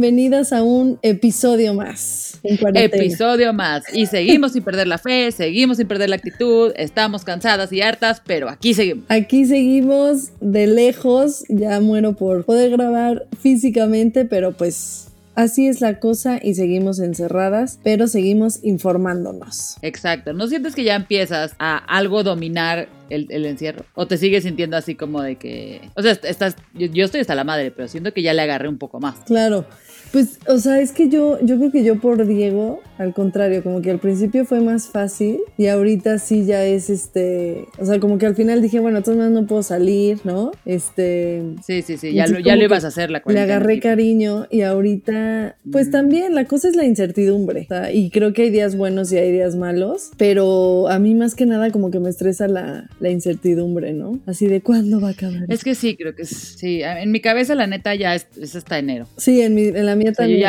Bienvenidas a un episodio más. episodio más. Y seguimos sin perder la fe, seguimos sin perder la actitud, estamos cansadas y hartas, pero aquí seguimos. Aquí seguimos de lejos, ya muero por poder grabar físicamente, pero pues Así es la cosa y seguimos encerradas, pero seguimos informándonos. Exacto. ¿No sientes que ya empiezas a algo dominar el, encierro? ¿O te sigues sintiendo así como de que... O sea, estás, yo, estoy hasta la madre, pero siento que ya le agarré un poco más. Claro. Pues, o sea, es que yo, yo creo que yo por Diego, al contrario, como que al principio fue más fácil y ahorita sí ya es este, o sea, como que al final dije, bueno, entonces no puedo salir, ¿no? Este... Sí, sí, sí, ya, lo, ya lo ibas a hacer la cuenta. Le agarré cariño y ahorita, pues mm. también la cosa es la incertidumbre, y creo que hay días buenos y hay días malos, pero a mí más que nada como que me estresa la, la incertidumbre, ¿no? Así de cuándo va a acabar. Es que sí, creo que sí, en mi cabeza la neta ya es, hasta enero. Sí, en, mi, en la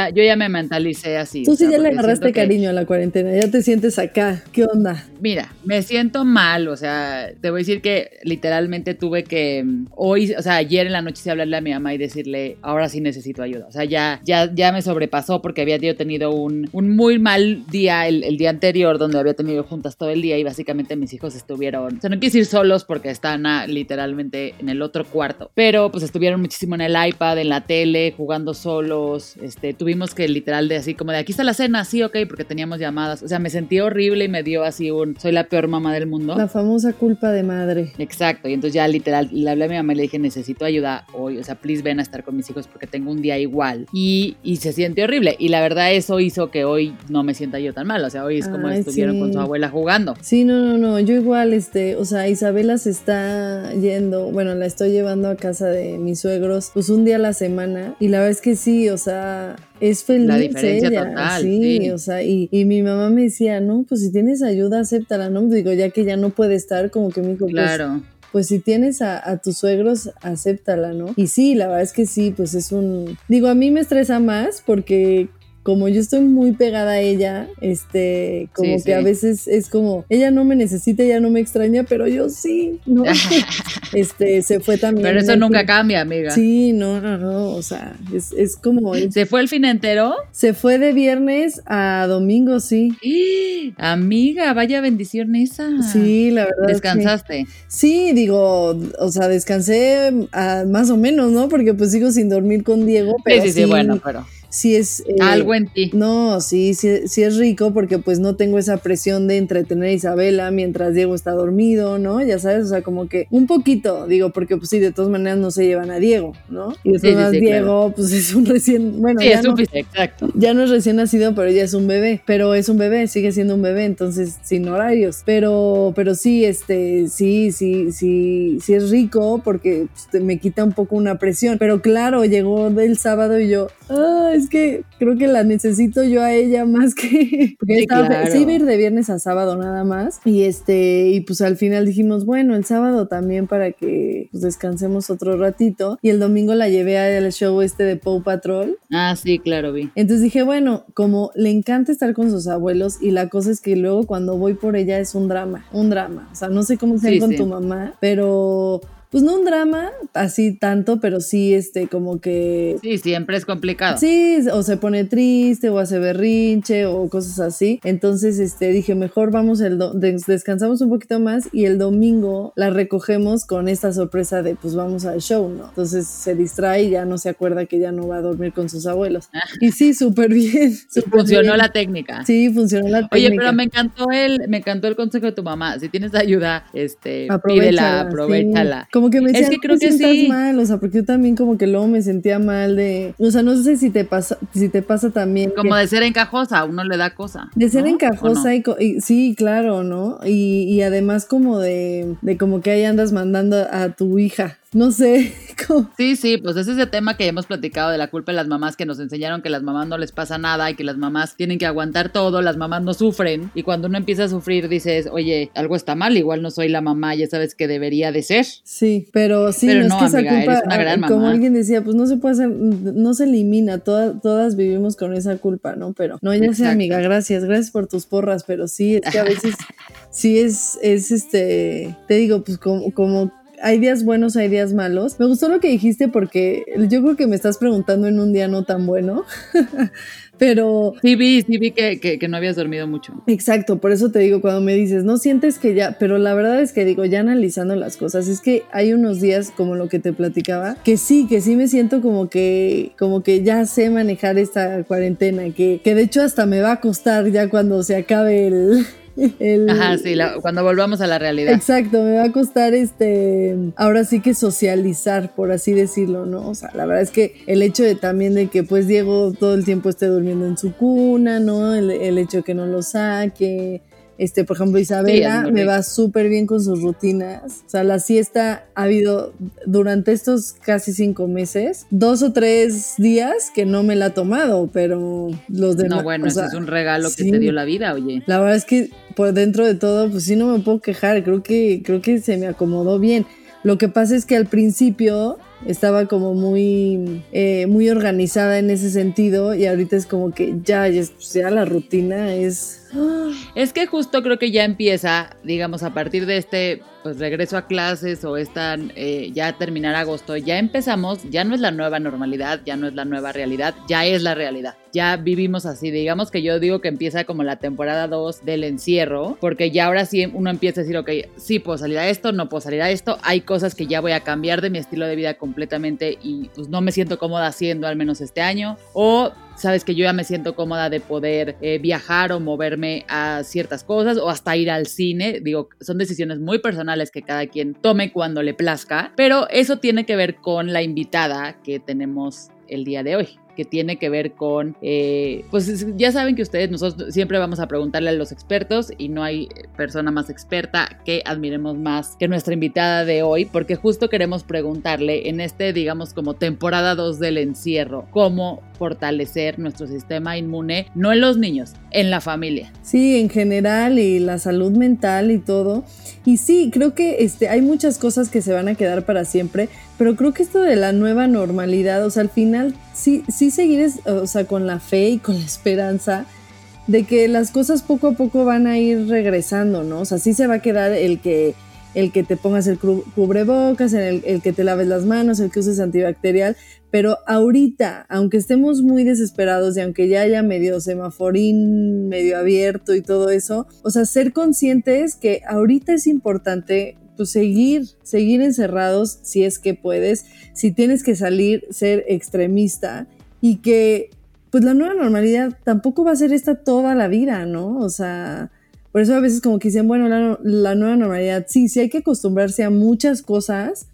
yo, ya, me mentalicé así. Tú sí ya le agarraste cariño a la cuarentena, ya te sientes acá. ¿Qué onda? Mira, me siento mal, o sea, te voy a decir que literalmente tuve que mm, hoy, o sea, ayer en la noche se hablarle a mi mamá y decirle, ahora sí necesito ayuda. O sea, ya, ya, ya me sobrepasó porque había yo tenido un, muy mal día el, día anterior donde había tenido juntas todo el día y básicamente mis hijos estuvieron, o sea, no quiero decir solos porque están literalmente en el otro cuarto, pero pues estuvieron muchísimo en el iPad, en la tele, jugando solos, este, tuvimos que literal de así como de aquí está la cena, sí, ok, porque teníamos llamadas. O sea, me sentí horrible y me dio así un soy la peor mamá del mundo. La famosa culpa de madre. Exacto. Y entonces ya literal le hablé a mi mamá y le dije, necesito ayuda hoy. O sea, please ven a estar con mis hijos porque tengo un día igual. Y, y se siente horrible. Y la verdad eso hizo que hoy no me sienta yo tan mal. O sea, hoy es como estuvieron con su abuela jugando. Sí, no, no, no. Yo igual, este, o sea, Isabela se está yendo, bueno, la estoy llevando a casa de mis suegros, pues un día a la semana. Y la verdad es que sí, o sea, es feliz. La diferencia total. Sí, o sea, y, mi mamá me decía, no, pues si tienes ayuda, acéptala, ¿no? Digo, ya que ya no puede estar, como que mi hijo, pues, claro. Pues, si tienes a, a, tus suegros, acéptala, ¿no? Y sí, la verdad es que sí, pues es un... Digo, a mí me estresa más porque como yo estoy muy pegada a ella, este, como que a veces es como, ella no me necesita, ella no me extraña, pero yo sí, ¿no? este, se fue también. Pero eso nunca cambia, amiga. Sí, no, no, no, o sea, es, como... ¿Se fue el fin entero? Se fue de viernes a domingo, sí. Amiga, vaya bendición esa. Sí, la verdad. ¿Descansaste? Sí, digo, o sea, descansé ah, más o menos, ¿no? Porque pues sigo sin dormir con Diego, pero sí, sí, sí bueno, pero sí es... Eh, Algo en ti. No, sí, sí, sí, es rico porque pues no tengo esa presión de entretener a Isabela mientras Diego está dormido, ¿no? Ya sabes, o sea, como que un poquito, digo, porque pues sí, de todas maneras no se llevan a Diego, ¿no? Y de todas maneras Diego pues es un recién, bueno, ya, no, exacto. ya no es recién nacido, pero ya es un bebé, pero es un bebé, sigue siendo un bebé, entonces sin horarios, pero, pero sí, este, sí, sí, sí, sí es rico porque pues, me quita un poco una presión, pero claro, llegó del sábado y yo, ay, es que creo que la necesito yo a ella más que. Porque sí, iba a ir de viernes a sábado nada más. Y este, y pues al final dijimos, bueno, el sábado también para que pues, descansemos otro ratito. Y el domingo la llevé al show este de Pow Patrol. Ah, sí, claro, vi. Entonces dije, bueno, como le encanta estar con sus abuelos, y la cosa es que luego cuando voy por ella es un drama, un drama. O sea, no sé cómo sea con tu mamá, pero pues no un drama así tanto, pero sí, este, como que... Sí, siempre es complicado. Sí, o se pone triste o hace berrinche o cosas así. Entonces, este, dije, mejor vamos el, descansamos un poquito más y el domingo la recogemos con esta sorpresa de, pues vamos al show, ¿no? Entonces se distrae y ya no se acuerda que ya no va a dormir con sus abuelos. Ah. Y sí, súper bien. funcionó la técnica. Sí, funcionó la técnica. Oye, pero me encantó el, me encantó el consejo de tu mamá. Si tienes ayuda, este, pídela, aprovechala. Como que me decía, es que creo que sí. mal, o sea, porque yo también como que luego me sentía mal de, o sea, no sé si te pasa, si te pasa también. Como de ser encajosa, uno le da cosa. De ser encajosa y, sí, claro, ¿no? Y, y además como de, de como que ahí andas mandando a tu hija no sé. Sí, sí, pues es ese tema que ya hemos platicado de la culpa de las mamás que nos enseñaron que las mamás no les pasa nada y que las mamás tienen que aguantar todo, las mamás no sufren. Y cuando uno empieza a sufrir dices, oye, algo está mal, igual no soy la mamá, ya sabes que debería de ser. Sí, pero sí, no, es que esa culpa, una gran como alguien decía, pues no se puede hacer, no se elimina, todas, todas vivimos con esa culpa, ¿no? Pero no, ya sé, amiga, gracias, gracias por tus porras, pero sí, es que a veces sí es, es este, te digo, pues como, como hay días buenos, hay días malos. Me gustó lo que dijiste porque yo creo que me estás preguntando en un día no tan bueno. pero... Sí vi, sí vi que, que, no habías dormido mucho. Exacto, por eso te digo, cuando me dices, no sientes que ya, pero la verdad es que digo, ya analizando las cosas, es que hay unos días como lo que te platicaba, que sí, que sí me siento como que, como que ya sé manejar esta cuarentena, que, que de hecho hasta me va a costar ya cuando se acabe el, Ajá, sí, cuando volvamos a la realidad. Exacto, me va a costar este, ahora sí que socializar, por así decirlo, ¿no? O sea, la verdad es que el hecho de también de que pues Diego todo el tiempo esté durmiendo en su cuna, ¿no? El, el hecho de que no lo saque, este, por ejemplo, Isabela me va súper bien con sus rutinas. O sea, la siesta ha habido durante estos casi cinco meses, dos o tres días que no me la ha tomado, pero los demás. No, bueno, eso es un regalo que te dio la vida, oye. La verdad es que por dentro de todo, pues sí no me puedo quejar. Creo que, creo que se me acomodó bien. Lo que pasa es que al principio estaba como muy, eh, muy organizada en ese sentido y ahorita es como que ya, ya, ya la rutina es es que justo creo que ya empieza, digamos, a partir de este pues regreso a clases o están eh, ya terminar agosto, ya empezamos, ya no es la nueva normalidad, ya no es la nueva realidad, ya es la realidad. Ya vivimos así, digamos que yo digo que empieza como la temporada 2 del encierro, porque ya ahora sí uno empieza a decir, ok, sí puedo salir a esto, no puedo salir a esto, hay cosas que ya voy a cambiar de mi estilo de vida completamente y pues no me siento cómoda haciendo al menos este año, o sabes que yo ya me siento cómoda de poder eh, viajar o moverme a ciertas cosas o hasta ir al cine. Digo, son decisiones muy personales que cada quien tome cuando le plazca, pero eso tiene que ver con la invitada que tenemos el día de hoy que tiene que ver con, eh, pues ya saben que ustedes, nosotros siempre vamos a preguntarle a los expertos y no hay persona más experta que admiremos más que nuestra invitada de hoy, porque justo queremos preguntarle en este, digamos, como temporada 2 del encierro, cómo fortalecer nuestro sistema inmune, no en los niños, en la familia. Sí, en general y la salud mental y todo. Y sí, creo que este, hay muchas cosas que se van a quedar para siempre, pero creo que esto de la nueva normalidad, o sea, al final sí, sí seguir, o sea, con la fe y con la esperanza de que las cosas poco a poco van a ir regresando, ¿no? O sea, sí se va a quedar el que el que te pongas el cubrebocas, el, el, que te laves las manos, el que uses antibacterial, pero ahorita, aunque estemos muy desesperados y aunque ya haya medio semaforín, medio abierto y todo eso, o sea, ser conscientes que ahorita es importante pues seguir, seguir encerrados si es que puedes, si tienes que salir, ser extremista y que pues la nueva normalidad tampoco va a ser esta toda la vida, ¿no? O sea, por eso a veces como que dicen, bueno, la, nueva normalidad, sí, sí hay que acostumbrarse a muchas cosas,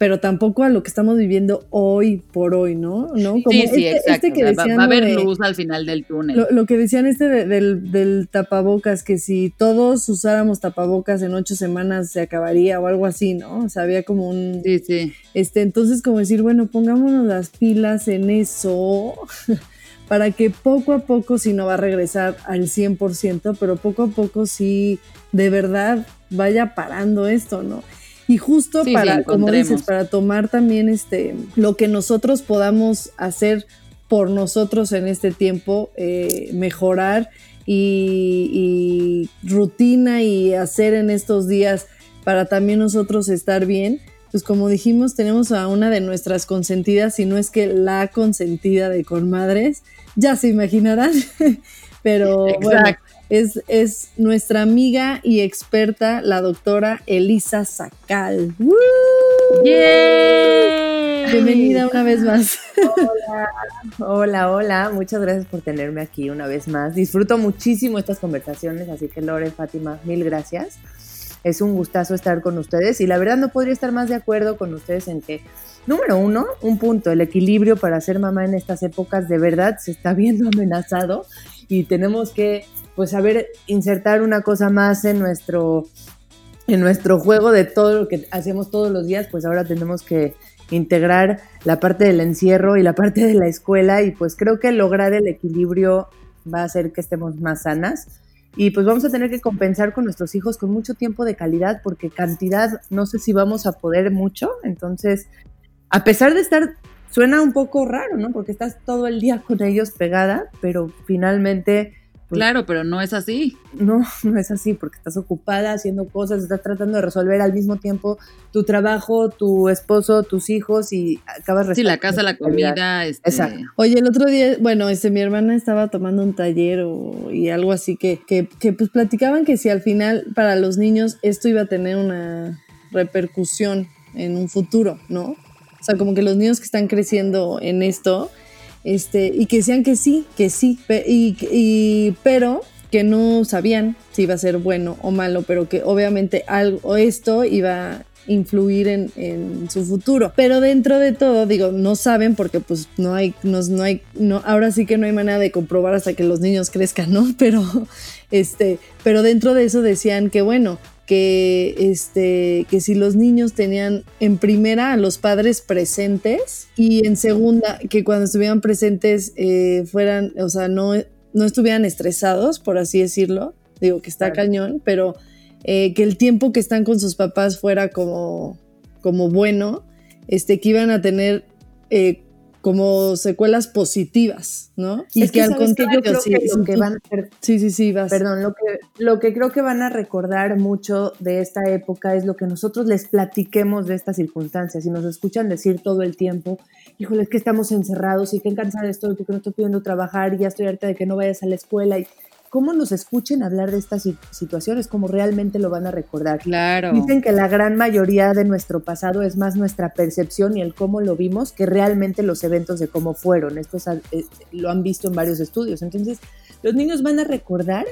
pero tampoco a lo que estamos viviendo hoy por hoy, ¿no? ¿No? Como sí, sí, este, este exacto. va, a haber luz al final del túnel. Lo, que decían este del, del, tapabocas, que si todos usáramos tapabocas en ocho semanas se acabaría o algo así, ¿no? O sea, había como un... Sí, sí. Este, entonces como decir, bueno, pongámonos las pilas en eso. para que poco a poco, si no va a regresar al 100%, pero poco a poco sí de verdad vaya parando esto, ¿no? Y justo para, como dices, para tomar también este, lo que nosotros podamos hacer por nosotros en este tiempo, eh, mejorar y, rutina y hacer en estos días para también nosotros estar bien, pues como dijimos, tenemos a una de nuestras consentidas, si no es que la consentida de Conmadres, ya se imaginarán, pero bueno, es, es, nuestra amiga y experta, la doctora Elisa Sacal. Bienvenida una vez más. Hola, hola, hola. Muchas gracias por tenerme aquí una vez más. Disfruto muchísimo estas conversaciones, así que Lore, Fátima, mil gracias. Es un gustazo estar con ustedes y la verdad no podría estar más de acuerdo con ustedes en que, número uno, un punto, el equilibrio para ser mamá en estas épocas de verdad se está viendo amenazado y tenemos que, pues, saber insertar una cosa más en nuestro en nuestro juego de todo lo que hacemos todos los días, pues ahora tenemos que integrar la parte del encierro y la parte de la escuela y pues creo que lograr el equilibrio va a hacer que estemos más sanas y pues vamos a tener que compensar con nuestros hijos con mucho tiempo de calidad porque cantidad no sé si vamos a poder mucho, entonces a pesar de estar suena un poco raro, ¿no? Porque estás todo el día con ellos pegada, pero finalmente pues, claro, pero no es así. No, no es así, porque estás ocupada haciendo cosas, estás tratando de resolver al mismo tiempo tu trabajo, tu esposo, tus hijos y acabas Sí, la casa, la comida. Este... Exacto. Oye, el otro día, bueno, este, mi hermana estaba tomando un taller o, y algo así que, que, que pues platicaban que si al final para los niños esto iba a tener una repercusión en un futuro, ¿no? O sea, como que los niños que están creciendo en esto, este, y que decían que sí, que sí, y, pero que no sabían si iba a ser bueno o malo, pero que obviamente algo, esto iba a influir en, su futuro. Pero dentro de todo, digo, no saben porque pues no hay, no, no hay, no, ahora sí que no hay manera de comprobar hasta que los niños crezcan, ¿no? Pero, este, pero dentro de eso decían que bueno, que, este, que si los niños tenían en primera a los padres presentes y en segunda que cuando estuvieran presentes eh, fueran, o sea, no, no estuvieran estresados, por así decirlo, digo que está cañón, pero eh, que el tiempo que están con sus papás fuera como, como bueno, este, que iban a tener eh, como secuelas positivas, ¿no? Y es que, al contrario, yo creo sí, que lo que van sí, sí, sí, vas. Perdón, lo que, lo que creo que van a recordar mucho de esta época es lo que nosotros les platiquemos de estas circunstancias y nos escuchan decir todo el tiempo, híjole, es que estamos encerrados y que cansada estoy porque no estoy pudiendo trabajar y ya estoy harta de que no vayas a la escuela y cómo nos escuchen hablar de estas situaciones, cómo realmente lo van a recordar. Claro. Dicen que la gran mayoría de nuestro pasado es más nuestra percepción y el cómo lo vimos que realmente los eventos de cómo fueron. Esto eh, lo han visto en varios estudios. Entonces, los niños van a recordar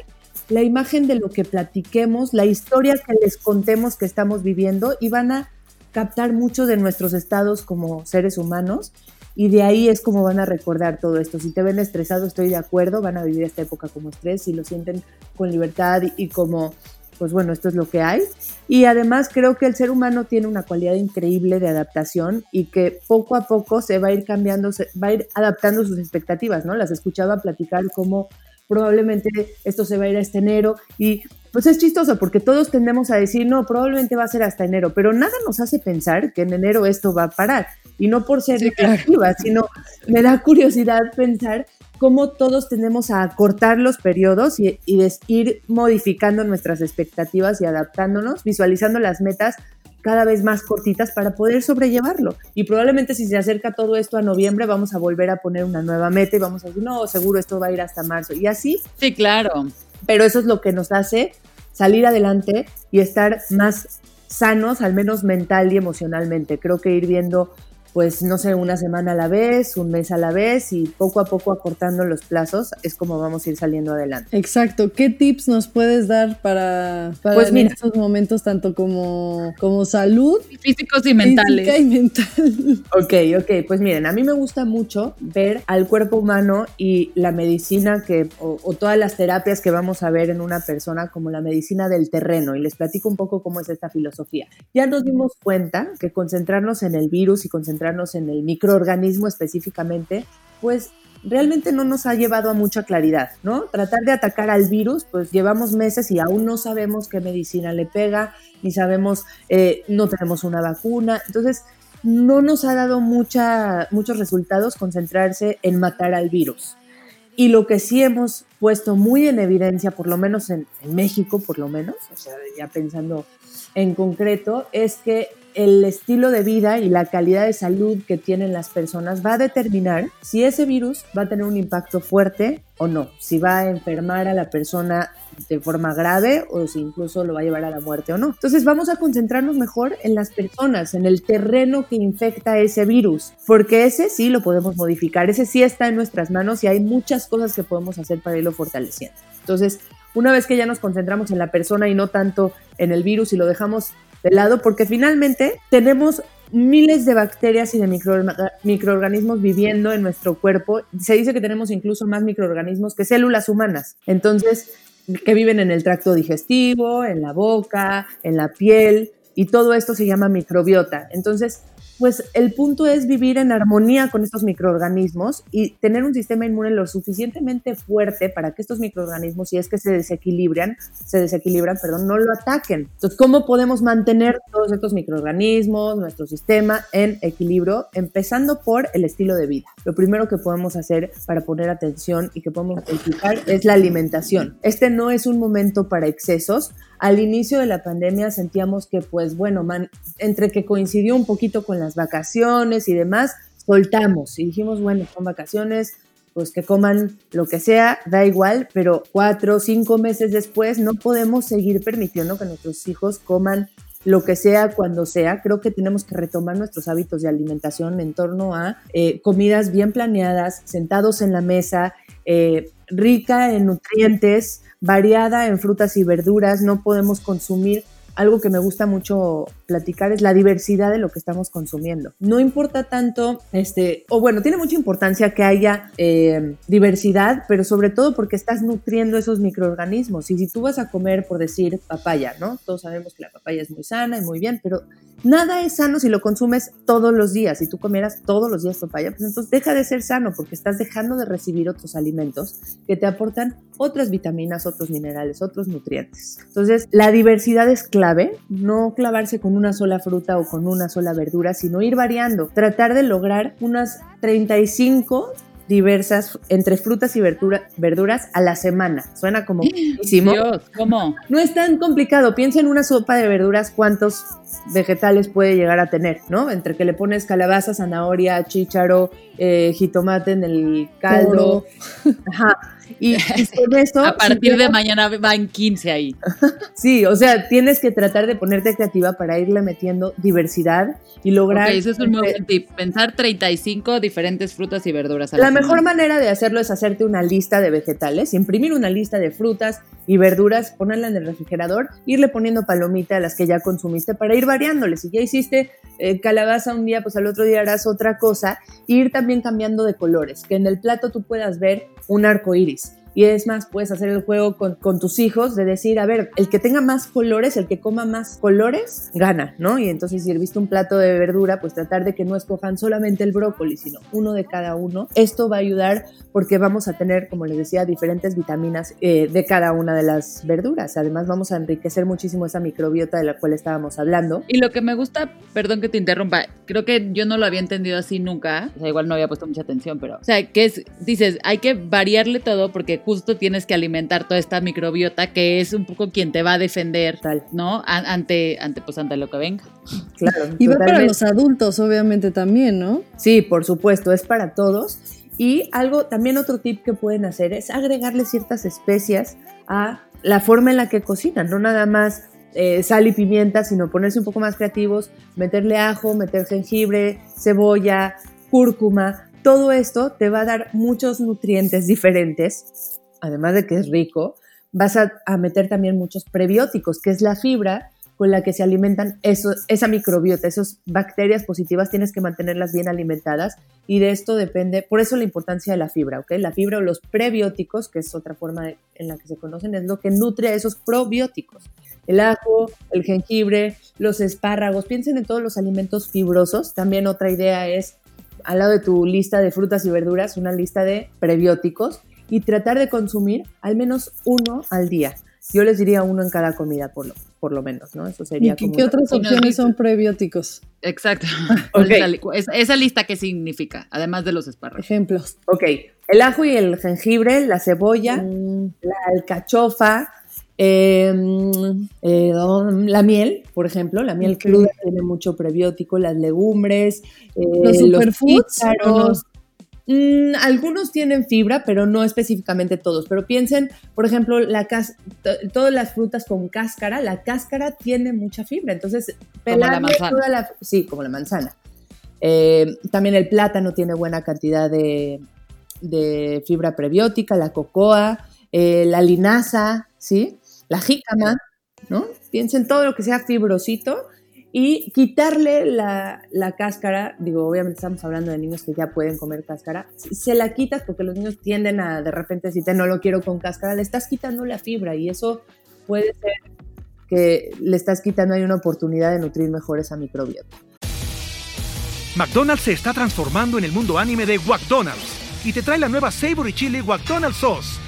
la imagen de lo que platiquemos, la historia que les contemos que estamos viviendo y van a captar mucho de nuestros estados como seres humanos y de ahí es como van a recordar todo esto. Si te ven estresado, estoy de acuerdo, van a vivir esta época como estrés, si lo sienten con libertad y, como, pues bueno, esto es lo que hay. Y además creo que el ser humano tiene una cualidad increíble de adaptación y que poco a poco se va a ir cambiando, se va a ir adaptando sus expectativas, ¿no? Las escuchaba platicar cómo probablemente esto se va a ir a este enero y pues es chistoso porque todos tendemos a decir, no, probablemente va a ser hasta enero, pero nada nos hace pensar que en enero esto va a parar. Y no por ser negativa, sino me da curiosidad pensar cómo todos tendemos a cortar los periodos y, y ir modificando nuestras expectativas y adaptándonos, visualizando las metas cada vez más cortitas para poder sobrellevarlo. Y probablemente si se acerca todo esto a noviembre vamos a volver a poner una nueva meta y vamos a decir, no, seguro esto va a ir hasta marzo. Y así. Sí, claro. Pero eso es lo que nos hace salir adelante y estar más sanos, al menos mental y emocionalmente. Creo que ir viendo pues no sé, una semana a la vez, un mes a la vez y poco a poco acortando los plazos es como vamos a ir saliendo adelante. Exacto. ¿Qué tips nos puedes dar para, para pues en estos momentos tanto como, como salud? Físicos y mentales. Física y mental. Ok, ok. Pues miren, a mí me gusta mucho ver al cuerpo humano y la medicina que, o, o todas las terapias que vamos a ver en una persona como la medicina del terreno y les platico un poco cómo es esta filosofía. Ya nos dimos cuenta que concentrarnos en el virus y concentrarnos en el microorganismo específicamente, pues realmente no nos ha llevado a mucha claridad, ¿no? Tratar de atacar al virus, pues llevamos meses y aún no sabemos qué medicina le pega, ni sabemos, eh, no tenemos una vacuna, entonces no nos ha dado mucha, muchos resultados concentrarse en matar al virus. Y lo que sí hemos puesto muy en evidencia, por lo menos en, en México, por lo menos, o sea, ya pensando en concreto, es que el estilo de vida y la calidad de salud que tienen las personas va a determinar si ese virus va a tener un impacto fuerte o no, si va a enfermar a la persona de forma grave o si incluso lo va a llevar a la muerte o no. Entonces vamos a concentrarnos mejor en las personas, en el terreno que infecta ese virus, porque ese sí lo podemos modificar, ese sí está en nuestras manos y hay muchas cosas que podemos hacer para irlo fortaleciendo. Entonces, una vez que ya nos concentramos en la persona y no tanto en el virus y lo dejamos de lado, porque finalmente tenemos miles de bacterias y de microorganismos viviendo en nuestro cuerpo. Se dice que tenemos incluso más microorganismos que células humanas. Entonces, que viven en el tracto digestivo, en la boca, en la piel, y todo esto se llama microbiota. Entonces, pues el punto es vivir en armonía con estos microorganismos y tener un sistema inmune lo suficientemente fuerte para que estos microorganismos, si es que se desequilibran, se desequilibran, perdón, no lo ataquen. Entonces, ¿cómo podemos mantener todos estos microorganismos, nuestro sistema en equilibrio? Empezando por el estilo de vida. Lo primero que podemos hacer para poner atención y que podemos explicar es la alimentación. Este no es un momento para excesos. Al inicio de la pandemia sentíamos que, pues bueno, man, entre que coincidió un poquito con las vacaciones y demás, soltamos y dijimos, bueno, son vacaciones, pues que coman lo que sea, da igual, pero cuatro o cinco meses después no podemos seguir permitiendo que nuestros hijos coman lo que sea, cuando sea. Creo que tenemos que retomar nuestros hábitos de alimentación en torno a eh, comidas bien planeadas, sentados en la mesa, eh, rica en nutrientes, variada en frutas y verduras. No podemos consumir algo que me gusta mucho platicar es la diversidad de lo que estamos consumiendo. No importa tanto, este, o bueno, tiene mucha importancia que haya eh, diversidad, pero sobre todo porque estás nutriendo esos microorganismos. Y si tú vas a comer, por decir, papaya, ¿no? Todos sabemos que la papaya es muy sana y muy bien, pero nada es sano si lo consumes todos los días. Si tú comieras todos los días papaya, pues entonces deja de ser sano porque estás dejando de recibir otros alimentos que te aportan otras vitaminas, otros minerales, otros nutrientes. Entonces, la diversidad es clave, no clavarse con una sola fruta o con una sola verdura, sino ir variando, tratar de lograr unas 35 diversas entre frutas y verduras a la semana. Suena como. Dios, ¿cómo? No es tan complicado. Piensa en una sopa de verduras, cuántos vegetales puede llegar a tener, ¿no? Entre que le pones calabaza, zanahoria, chícharo, eh, jitomate en el caldo. Ajá y, con eso... A partir de mañana van 15 ahí. sí, o sea, tienes que tratar de ponerte creativa para irle metiendo diversidad y lograr... eso es un buen tip. Pensar 35 diferentes frutas y verduras. la, mejor manera de hacerlo es hacerte una lista de vegetales, imprimir una lista de frutas y verduras, ponerla en el refrigerador, irle poniendo palomita a las que ya consumiste para ir variándole. Si ya hiciste eh, calabaza un día, pues al otro día harás otra cosa. ir también cambiando de colores, que en el plato tú puedas ver un arco iris. Y es más, puedes hacer el juego con, tus hijos de decir, a ver, el que tenga más colores, el que coma más colores, gana, ¿no? Y entonces si viste un plato de verdura, pues tratar de que no escojan solamente el brócoli, sino uno de cada uno. Esto va a ayudar porque vamos a tener, como les decía, diferentes vitaminas eh, de cada una de las verduras. Además, vamos a enriquecer muchísimo esa microbiota de la cual estábamos hablando. Y lo que me gusta, perdón que te interrumpa, creo que yo no lo había entendido así nunca, o sea, igual no había puesto mucha atención, pero, o sea, que es, dices, hay que variarle todo porque justo tienes que alimentar toda esta microbiota que es un poco quien te va a defender, Tal. ¿no? Ante, ante, pues, ante lo que venga. Claro. Y va para los adultos, obviamente, también, ¿no? Sí, por supuesto, es para todos. Y algo, también otro tip que pueden hacer es agregarle ciertas especias a la forma en la que cocinan, no nada más eh, sal y pimienta, sino ponerse un poco más creativos, meterle ajo, meter jengibre, cebolla, cúrcuma, todo esto te va a dar muchos nutrientes diferentes, además de que es rico, vas a, meter también muchos prebióticos, que es la fibra con la que se alimentan eso, esa microbiota, esas bacterias positivas, tienes que mantenerlas bien alimentadas y de esto depende, por eso la importancia de la fibra, ¿ok? La fibra o los prebióticos, que es otra forma en la que se conocen, es lo que nutre a esos probióticos. El ajo, el jengibre, los espárragos, piensen en todos los alimentos fibrosos. También otra idea es al lado de tu lista de frutas y verduras una lista de prebióticos y tratar de consumir al menos uno al día. Yo les diría uno en cada comida, por lo, por lo menos, ¿no? Eso sería ¿Y qué otras opciones son prebióticos? Exacto. Okay. Esa, lista, ¿qué significa? Además de los espárragos. Ejemplos. Ok. El ajo y el jengibre, la cebolla, mm. la alcachofa, em, eh, la miel, por ejemplo, la miel cruda tiene mucho prebiótico, las legumbres, eh, los superfoods, los mm, algunos tienen fibra, pero no específicamente todos. Pero piensen, por ejemplo, la todas las frutas con cáscara, la cáscara tiene mucha fibra. Entonces, pelar la manzana. la, sí, como la manzana. Eh, también el plátano tiene buena cantidad de, fibra prebiótica, la cocoa, eh, la linaza, ¿sí? La jícama, ¿no? Piensen todo lo que sea fibrosito y quitarle la, cáscara, digo, obviamente estamos hablando de niños que ya pueden comer cáscara, se la quitas porque los niños tienden a de repente decirte no lo quiero con cáscara, le estás quitando la fibra y eso puede ser que le estás quitando ahí una oportunidad de nutrir mejor esa microbiota. McDonald's se está transformando en el mundo anime de McDonald's y te trae la nueva Savory Chili McDonald's Sauce.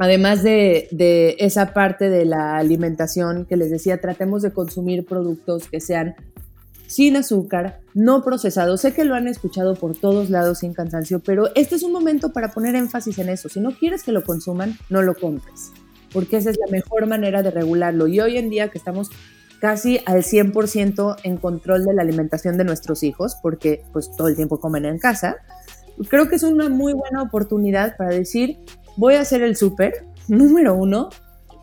además de, esa parte de la alimentación que les decía, tratemos de consumir productos que sean sin azúcar, no procesados. Sé que lo han escuchado por todos lados sin cansancio, pero este es un momento para poner énfasis en eso. Si no quieres que lo consuman, no lo compres, porque esa es la mejor manera de regularlo. Y hoy en día que estamos casi al 100% en control de la alimentación de nuestros hijos, porque pues todo el tiempo comen en casa, creo que es una muy buena oportunidad para decir, voy a hacer el súper, número uno,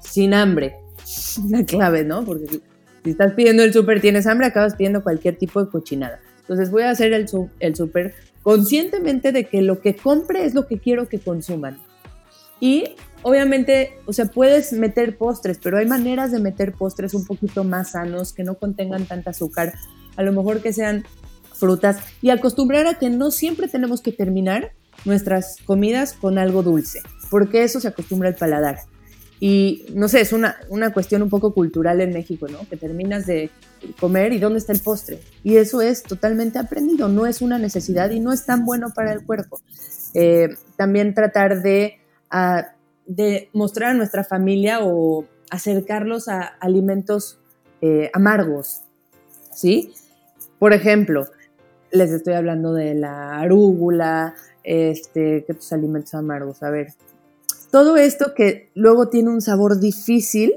sin hambre. La clave, ¿no? Porque si estás pidiendo el súper, tienes hambre, acabas pidiendo cualquier tipo de cochinada. Entonces voy a hacer el, el súper conscientemente de que lo que compre es lo que quiero que consuman. Y obviamente, o sea, puedes meter postres, pero hay maneras de meter postres un poquito más sanos, que no contengan tanta azúcar, a lo mejor que sean frutas y acostumbrar a que no siempre tenemos que terminar nuestras comidas con algo dulce porque eso se acostumbra al paladar. Y no sé, es una, una cuestión un poco cultural en México, ¿no? Que terminas de comer y dónde está el postre. Y eso es totalmente aprendido, no es una necesidad y no es tan bueno para el cuerpo. Eh, también tratar de, de mostrar a nuestra familia o acercarlos a alimentos eh, amargos, ¿sí? Por ejemplo, les estoy hablando de la arúgula, este, ¿qué otros alimentos amargos? A ver, todo esto que luego tiene un sabor difícil,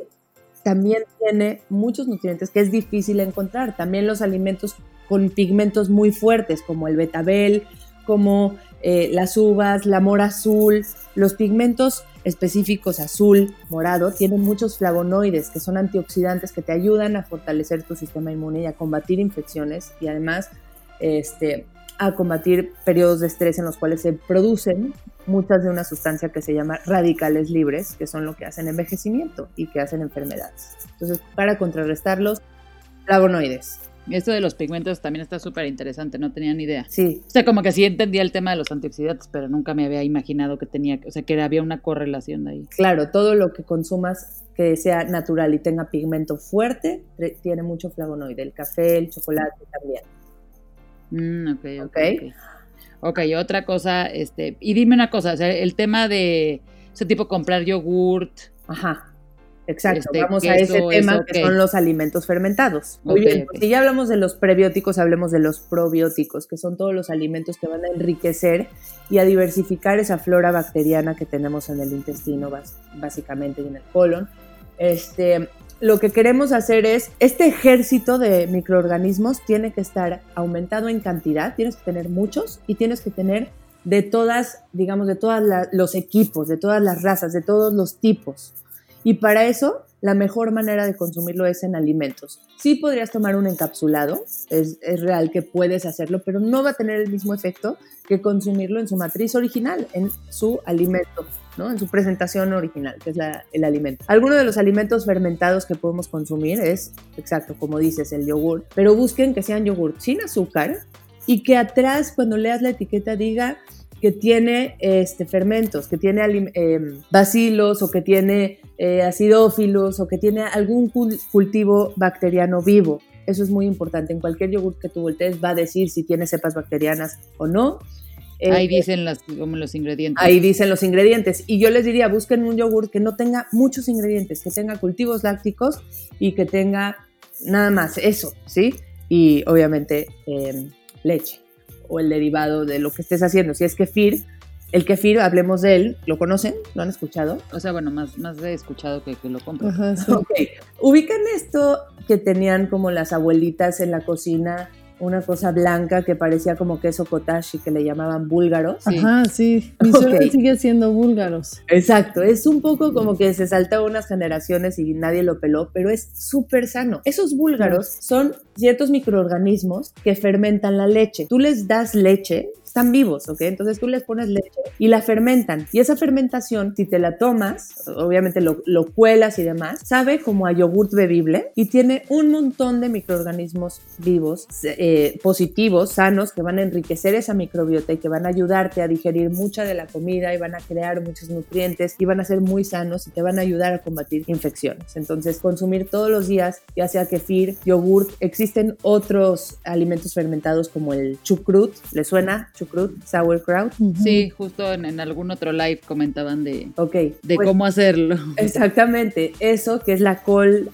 también tiene muchos nutrientes que es difícil encontrar. También los alimentos con pigmentos muy fuertes, como el betabel, como eh, las uvas, la mora azul, los pigmentos específicos azul, morado, tienen muchos flavonoides que son antioxidantes que te ayudan a fortalecer tu sistema inmune y a combatir infecciones y además este, a combatir periodos de estrés en los cuales se producen muchas de una sustancia que se llama radicales libres, que son lo que hacen envejecimiento y que hacen enfermedades. Entonces, para contrarrestarlos, flavonoides. Esto de los pigmentos también está súper interesante, no tenía ni idea. Sí. O sea, como que sí entendía el tema de los antioxidantes, pero nunca me había imaginado que tenía, o sea, que había una correlación ahí. Claro, todo lo que consumas que sea natural y tenga pigmento fuerte, tiene mucho flavonoide. El café, el chocolate también. Mm, ok, ok. Ok, otra cosa, este, y dime una cosa, o sea, el tema de ese tipo comprar yogurt. Ajá. Exacto, este, vamos a ese tema que son los alimentos fermentados. Muy bien, si ya hablamos de los prebióticos, hablemos de los probióticos, que son todos los alimentos que van a enriquecer y a diversificar esa flora bacteriana que tenemos en el intestino, básicamente, y en el colon. Este, lo que queremos hacer es, este ejército de microorganismos tiene que estar aumentado en cantidad, tienes que tener muchos y tienes que tener de todas, digamos, de todos los equipos, de todas las razas, de todos los tipos. Y para eso, la mejor manera de consumirlo es en alimentos. Sí podrías tomar un encapsulado, es, real que puedes hacerlo, pero no va a tener el mismo efecto que consumirlo en su matriz original, en su alimento. ¿no? en su presentación original, que es el alimento. Algunos de los alimentos fermentados que podemos consumir es, exacto, como dices, el yogur, pero busquen que sean yogur sin azúcar y que atrás, cuando leas la etiqueta, diga que tiene este, fermentos, que tiene em, bacilos o que tiene eh, acidófilos o que tiene algún cultivo bacteriano vivo. Eso es muy importante. En cualquier yogur que tú voltees va a decir si tiene cepas bacterianas o no Eh, Ahí dicen las, como los ingredientes. Ahí dicen los ingredientes. Y yo les diría, busquen un yogur que no tenga muchos ingredientes, que tenga cultivos lácticos y que tenga nada más eso, ¿sí? Y obviamente eh, leche o el derivado de lo que estés haciendo. Si es kefir, el kefir, hablemos de él, ¿lo conocen? ¿Lo han escuchado? O sea, bueno, más, más he escuchado que, que lo. Ajá, sí. Ok. ¿Ubican esto que tenían como las abuelitas en la cocina? Una cosa blanca que parecía como queso cottage y que le llamaban búlgaros. Sí. Ajá, sí. Mi Ok. suegra sigue siendo búlgaros. Exacto, es un poco como que se salta unas generaciones y nadie lo peló, pero es súper sano. Esos búlgaros son ciertos microorganismos que fermentan la leche. Tú les das leche, están vivos, ¿ok? Entonces tú les pones leche y la fermentan. Y esa fermentación, si te la tomas, obviamente lo, lo cuelas y demás, sabe como a yogurt bebible y tiene un montón de microorganismos vivos, eh, positivos, sanos, que van a enriquecer esa microbiota y que van a ayudarte a digerir mucha de la comida y van a crear muchos nutrientes y van a ser muy sanos y te van a ayudar a combatir infecciones. Entonces, consumir todos los días, ya sea kefir, yogurt, existen otros alimentos fermentados como el chucrut, ¿le suena? Chucrut, sauerkraut. Sí, justo en, en algún otro live comentaban de, Ok. de pues- cómo hacerlo. Exactamente, eso que es la col,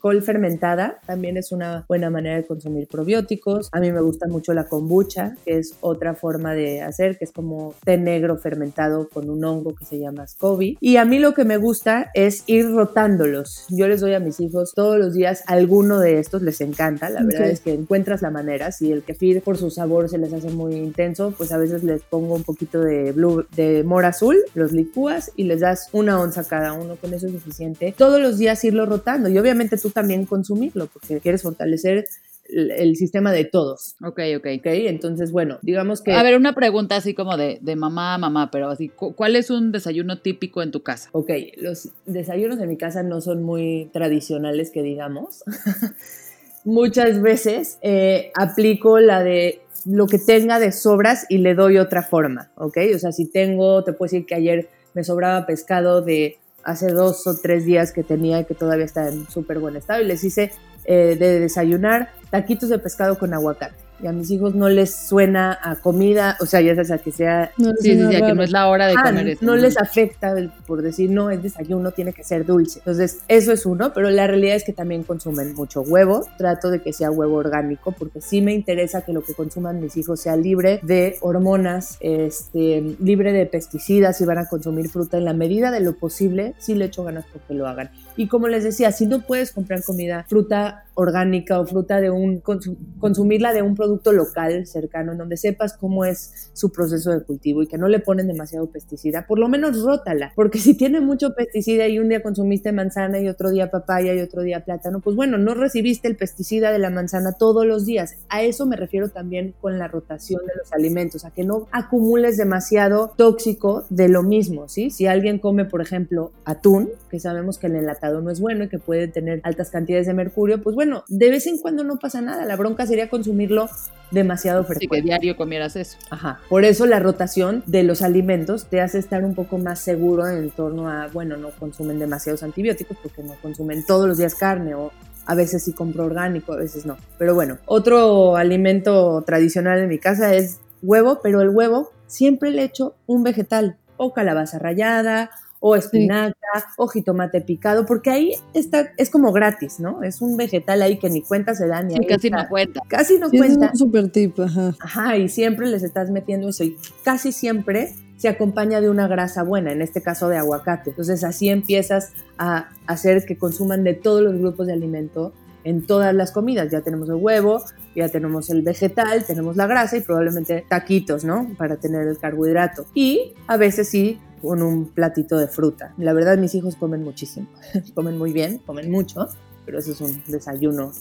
col fermentada, también es una buena manera de consumir probióticos. A mí me gusta mucho la kombucha, que es otra forma de hacer, que es como té negro fermentado con un hongo que se llama SCOBY. Y a mí lo que me gusta es ir rotándolos. Yo les doy a mis hijos todos los días alguno de estos, les encanta. La verdad Ok. es que encuentras la manera. Si el kefir por su sabor se les hace muy intenso, pues a veces les pongo un poquito de blue, de mora azul, los licúas y les das una onza cada uno, con eso es suficiente. Todos los días irlo rotando y obviamente tú también consumirlo porque quieres fortalecer el, sistema de todos. Ok, ok. ¿Ok? Entonces, bueno, digamos que... A ver, una pregunta así como de, de mamá a mamá, pero así, cu- ¿cuál es un desayuno típico en tu casa? Ok, los desayunos en mi casa no son muy tradicionales, que digamos. Muchas veces eh, aplico la de lo que tenga de sobras y le doy otra forma, ¿ok? O sea, si tengo, te puedo decir que ayer me sobraba pescado de hace dos o tres días que tenía y que todavía está en súper buen estado y les hice eh, de desayunar taquitos de pescado con aguacate. Y a mis hijos no les suena a comida, o sea, ya sea que sea No, Sí, sí, que no es la hora de Ah, comer eso. no les afecta el- por decir, no, es desayuno, tiene que ser dulce. Entonces, eso es uno, pero la realidad es que también consumen mucho huevo. Trato de que sea huevo orgánico porque sí me interesa que lo que consuman mis hijos sea libre de hormonas, este, libre de pesticidas y van a consumir fruta en la medida de lo posible. Sí le echo ganas porque lo hagan. Y como les decía, si no puedes comprar comida, fruta orgánica o fruta de un, consu- consumirla de un producto local cercano, en donde sepas cómo es su proceso de cultivo y que no le ponen demasiado pesticida, por lo menos rótala, porque si tiene mucho pesticida y un día consumiste manzana y otro día papaya y otro día plátano, pues bueno, no recibiste el pesticida de la manzana todos los días. A eso me refiero también con la rotación de los alimentos, a que no acumules demasiado tóxico de lo mismo, ¿sí? Si alguien come, por ejemplo, atún, que sabemos que el enlatado no es bueno y que puede tener altas cantidades de mercurio, pues bueno, de vez en cuando no pasa nada. La bronca sería consumirlo demasiado Sí, que frecuente. diario comieras eso. Ajá. Por eso la rotación de los alimentos te hace estar un poco más seguro en torno a, bueno, no consumen demasiados antibióticos porque no consumen todos los días carne o a veces sí compro orgánico, a veces no. Pero bueno, otro alimento tradicional en mi casa es huevo, pero el huevo siempre le echo un vegetal o calabaza rallada o espinaca o jitomate picado, porque ahí está, es como gratis, ¿no? Es un vegetal ahí que ni cuenta se da ni Sí, ahí casi está. no cuenta. Casi no Sí, ese es cuenta. un super tip, ajá. Ajá, y siempre les estás metiendo eso y casi siempre se acompaña de una grasa buena, en este caso de aguacate. Entonces así empiezas a hacer que consuman de todos los grupos de alimento en todas las comidas. Ya tenemos el huevo, ya tenemos el vegetal, tenemos la grasa y probablemente taquitos, ¿no? Para tener el carbohidrato. Y a veces sí con un platito de fruta. La verdad mis hijos comen muchísimo, comen muy bien, comen mucho, pero eso es un desayuno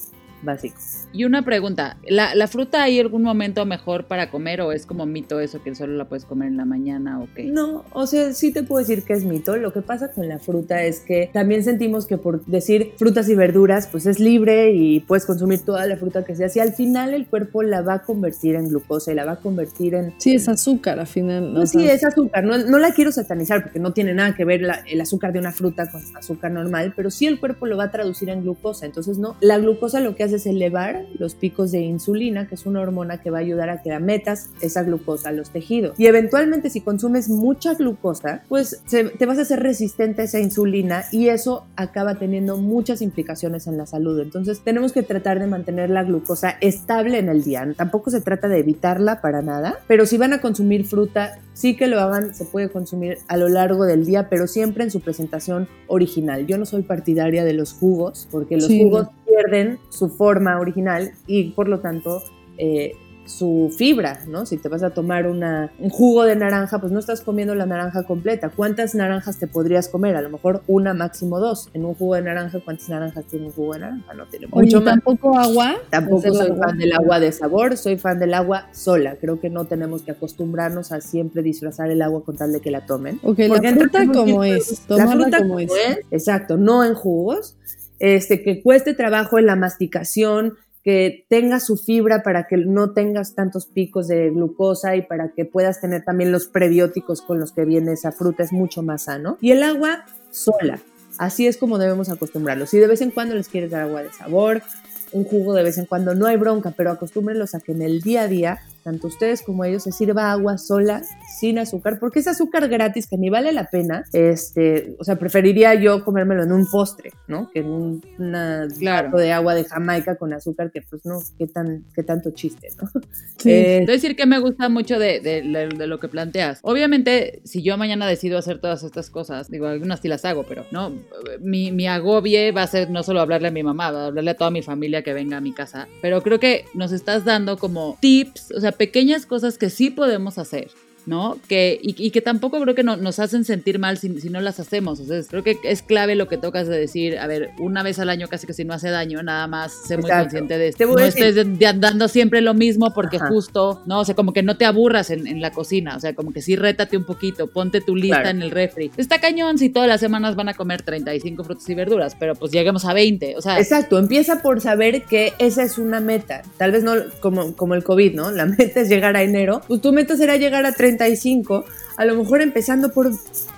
básico. Y una pregunta, ¿la, la fruta hay algún momento mejor para comer o es como mito eso que solo la puedes comer en la mañana o qué? No, o sea, sí te puedo decir que es mito. Lo que pasa con la fruta es que también sentimos que por decir frutas y verduras, pues es libre y puedes consumir toda la fruta que sea. Si al final el cuerpo la va a convertir en glucosa y la va a convertir en... Sí, es azúcar al final. Pues o sí, sea, es azúcar. No, no la quiero satanizar porque no tiene nada que ver la- el azúcar de una fruta con azúcar normal, pero sí el cuerpo lo va a traducir en glucosa. Entonces, no, la glucosa lo que hace es elevar los picos de insulina, que es una hormona que va a ayudar a que la metas esa glucosa a los tejidos. Y eventualmente si consumes mucha glucosa, pues te vas a hacer resistente a esa insulina y eso acaba teniendo muchas implicaciones en la salud. Entonces tenemos que tratar de mantener la glucosa estable en el día. Tampoco se trata de evitarla para nada, pero si van a consumir fruta, sí que lo hagan, se puede consumir a lo largo del día, pero siempre en su presentación original. Yo no soy partidaria de los jugos, porque los jugos pierden su forma original y por lo tanto eh, su fibra, ¿no? Si te vas a tomar una, un jugo de naranja, pues no estás comiendo la naranja completa. ¿Cuántas naranjas te podrías comer? A lo mejor una, máximo dos. En un jugo de naranja, ¿cuántas naranjas tiene un jugo de naranja? No tiene mucho más. ¿Tampoco agua? Tampoco soy fan del agua de sabor, soy fan del agua sola. Creo que no tenemos que acostumbrarnos a siempre disfrazar el agua con tal de que la tomen. Ok, la fruta como es. La fruta como es. Exacto, no en jugos. Este, que cueste trabajo en la masticación, que tenga su fibra para que no tengas tantos picos de glucosa y para que puedas tener también los prebióticos con los que viene esa fruta, es mucho más sano. Y el agua sola, así es como debemos acostumbrarlos. Si de vez en cuando les quieres dar agua de sabor, un jugo de vez en cuando, no hay bronca, pero acostúmbrenlos a que en el día a día tanto ustedes como ellos, se sirva agua sola, sin azúcar, porque es azúcar gratis que ni vale la pena. Este, o sea, preferiría yo comérmelo en un postre, ¿no? Que en un claro. de agua de Jamaica con azúcar, que pues no, qué, tan, qué tanto chiste, ¿no? Sí. Eh, decir que me gusta mucho de, de, lo que planteas. Obviamente, si yo mañana decido hacer todas estas cosas, digo, algunas sí las hago, pero no, mi, mi agobie va a ser no solo hablarle a mi mamá, va a hablarle a toda mi familia que venga a mi casa, pero creo que nos estás dando como tips, o sea, pequeñas cosas que sí podemos hacer ¿no? Que, y, que tampoco creo que nos hacen sentir mal si, no las hacemos. O sea, creo que es clave lo que tocas de decir, a ver, una vez al año casi que si no hace daño, nada más ser muy consciente de esto. No estés andando siempre lo mismo porque justo, ¿no? O sea, como que no te aburras en, la cocina, o sea, como que sí rétate un poquito, ponte tu lista en el refri. Está cañón si todas las semanas van a comer 35 frutas y verduras, pero pues lleguemos a 20, o sea. Exacto, empieza por saber que esa es una meta. Tal vez no como, como el COVID, ¿no? La meta es llegar a enero, pues tu meta será llegar a 30 a lo mejor empezando por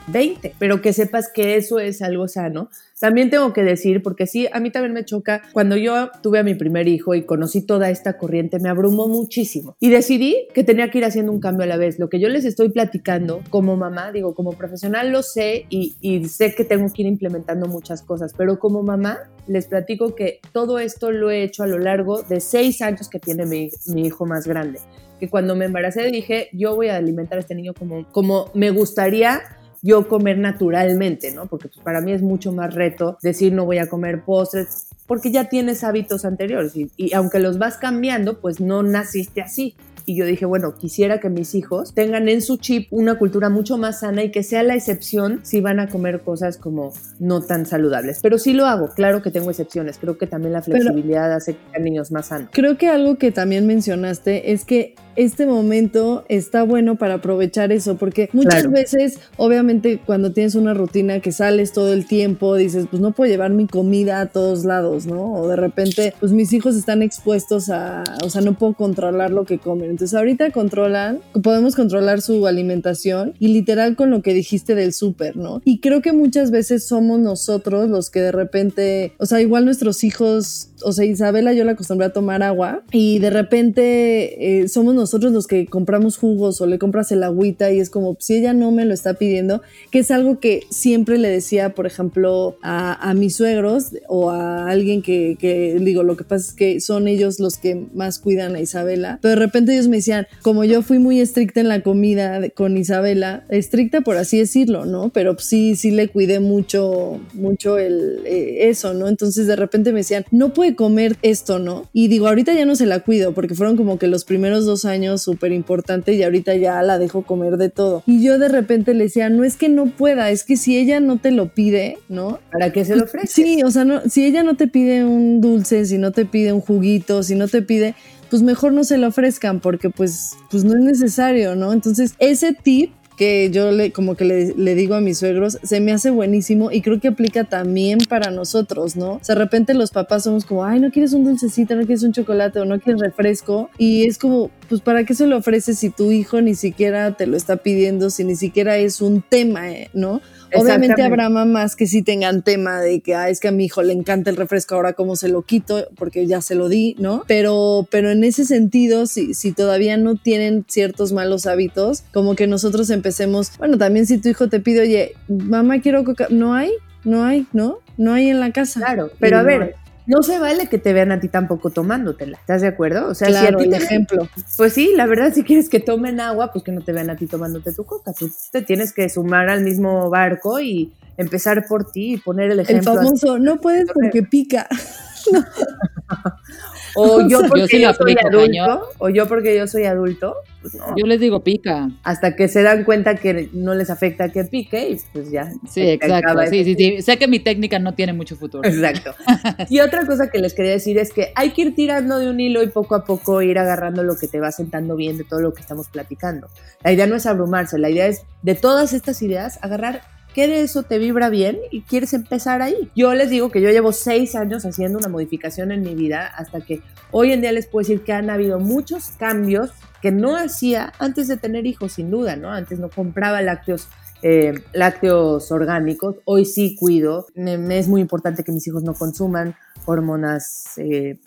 20, pero que sepas que eso es algo sano. También tengo que decir, porque sí, a mí también me choca, cuando yo tuve a mi primer hijo y conocí toda esta corriente, me abrumó muchísimo. Y decidí que tenía que ir haciendo un cambio a la vez. Lo que yo les estoy platicando como mamá, digo, como profesional lo sé y, sé que tengo que ir implementando muchas cosas, pero como mamá les platico que todo esto lo he hecho a lo largo de seis años que tiene mi hijo más grande que cuando me embaracé dije, yo voy a alimentar a este niño como, como me gustaría yo comer naturalmente, ¿no? Porque pues, para mí es mucho más reto decir no voy a comer postres, porque ya tienes hábitos anteriores y, y aunque los vas cambiando, pues no naciste así y yo dije, bueno, quisiera que mis hijos tengan en su chip una cultura mucho más sana y que sea la excepción si van a comer cosas como no tan saludables. Pero sí lo hago, claro que tengo excepciones, creo que también la flexibilidad hace que sean niños más sanos. Creo que algo que también mencionaste es que este momento está bueno para aprovechar eso, porque muchas veces, obviamente, cuando tienes una rutina que sales todo el tiempo, dices, pues no puedo llevar mi comida a todos lados, ¿no? O de repente, pues mis hijos están expuestos a, o sea, no puedo controlar lo que comen. Entonces, ahorita controlan, podemos controlar su alimentación y literal con lo que dijiste del súper, ¿no? Y creo que muchas veces somos nosotros los que de repente, o sea, igual nuestros hijos, o sea, Isabela yo la acostumbré a tomar agua y de repente eh, somos nosotros los que compramos jugos o le compras el agüita y es como, si ella no me lo está pidiendo, que es algo que siempre le decía, por ejemplo, a, mis suegros o a alguien que, que, digo, lo que pasa es que son ellos los que más cuidan a Isabela, pero de repente ellos me decían, como yo fui muy estricta en la comida con Isabela, estricta por así decirlo, ¿no? Pero sí, sí le cuidé mucho, mucho el, eh, eso, ¿no? Entonces de repente me decían, no puede comer esto, ¿no? Y digo, ahorita ya no se la cuido porque fueron como que los primeros dos años súper importantes y ahorita ya la dejo comer de todo. Y yo de repente le decía, no es que no pueda, es que si ella no te lo pide, ¿no? ¿Para qué se lo ofrece? Sí, o sea, no, si ella no te pide un dulce, si no te pide un juguito, si no te pide, pues mejor no se lo ofrezcan porque pues, pues no es necesario, ¿no? Entonces, ese tip que yo le, como que le, digo a mis suegros, se me hace buenísimo y creo que aplica también para nosotros, ¿no? O sea, de repente los papás somos como, ay, no quieres un dulcecito, no quieres un chocolate o no quieres refresco y es como, pues ¿para qué se lo ofreces si tu hijo ni siquiera te lo está pidiendo, si ni siquiera es un tema, eh, ¿no? Obviamente habrá mamás que sí tengan tema de que, ah, es que a mi hijo le encanta el refresco, ahora cómo se lo quito, porque ya se lo di, ¿no? Pero, pero en ese sentido, si, si todavía no tienen ciertos malos hábitos, como que nosotros empecemos, bueno, también si tu hijo te pide, oye, mamá, quiero coca, no hay, no hay, ¿no? No hay en la casa. Claro, pero a ver, no se vale que te vean a ti tampoco tomándotela. ¿Estás de acuerdo? O sea, si a ti te, ejemplo. Pues sí, la verdad, si quieres que tomen agua, pues que no te vean a ti tomándote tu coca. Tú te tienes que sumar al mismo barco y empezar por ti y poner el ejemplo. El famoso, no puedes porque pica. O yo porque yo, soy adulto, o yo porque yo soy adulto, pues no. Yo les digo pica. Hasta que se dan cuenta que no les afecta que pique y pues ya. Sí, exacto. Sí, sí, sí. Sé que mi técnica no tiene mucho futuro. Exacto. y otra cosa que les quería decir es que hay que ir tirando de un hilo y poco a poco ir agarrando lo que te va sentando bien de todo lo que estamos platicando. La idea no es abrumarse, la idea es de todas estas ideas agarrar ¿Qué de eso te vibra bien y quieres empezar ahí? Yo les digo que yo llevo seis años haciendo una modificación en mi vida hasta que hoy en día les puedo decir que han habido muchos cambios que no hacía antes de tener hijos, sin duda, ¿no? Antes no compraba lácteos eh, lácteos orgánicos. Hoy sí cuido. Me, es muy importante que mis hijos no consuman hormonas eh,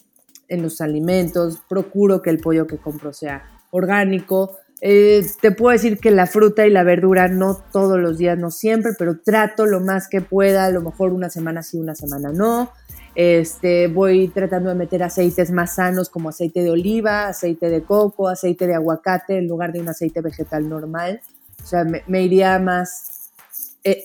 en los alimentos. Procuro que el pollo que compro sea orgánico. Eh, te puedo decir que la fruta y la verdura no todos los días, no siempre, pero trato lo más que pueda, a lo mejor una semana sí, una semana no. Este, voy tratando de meter aceites más sanos como aceite de oliva, aceite de coco, aceite de aguacate en lugar de un aceite vegetal normal. O sea, me iría más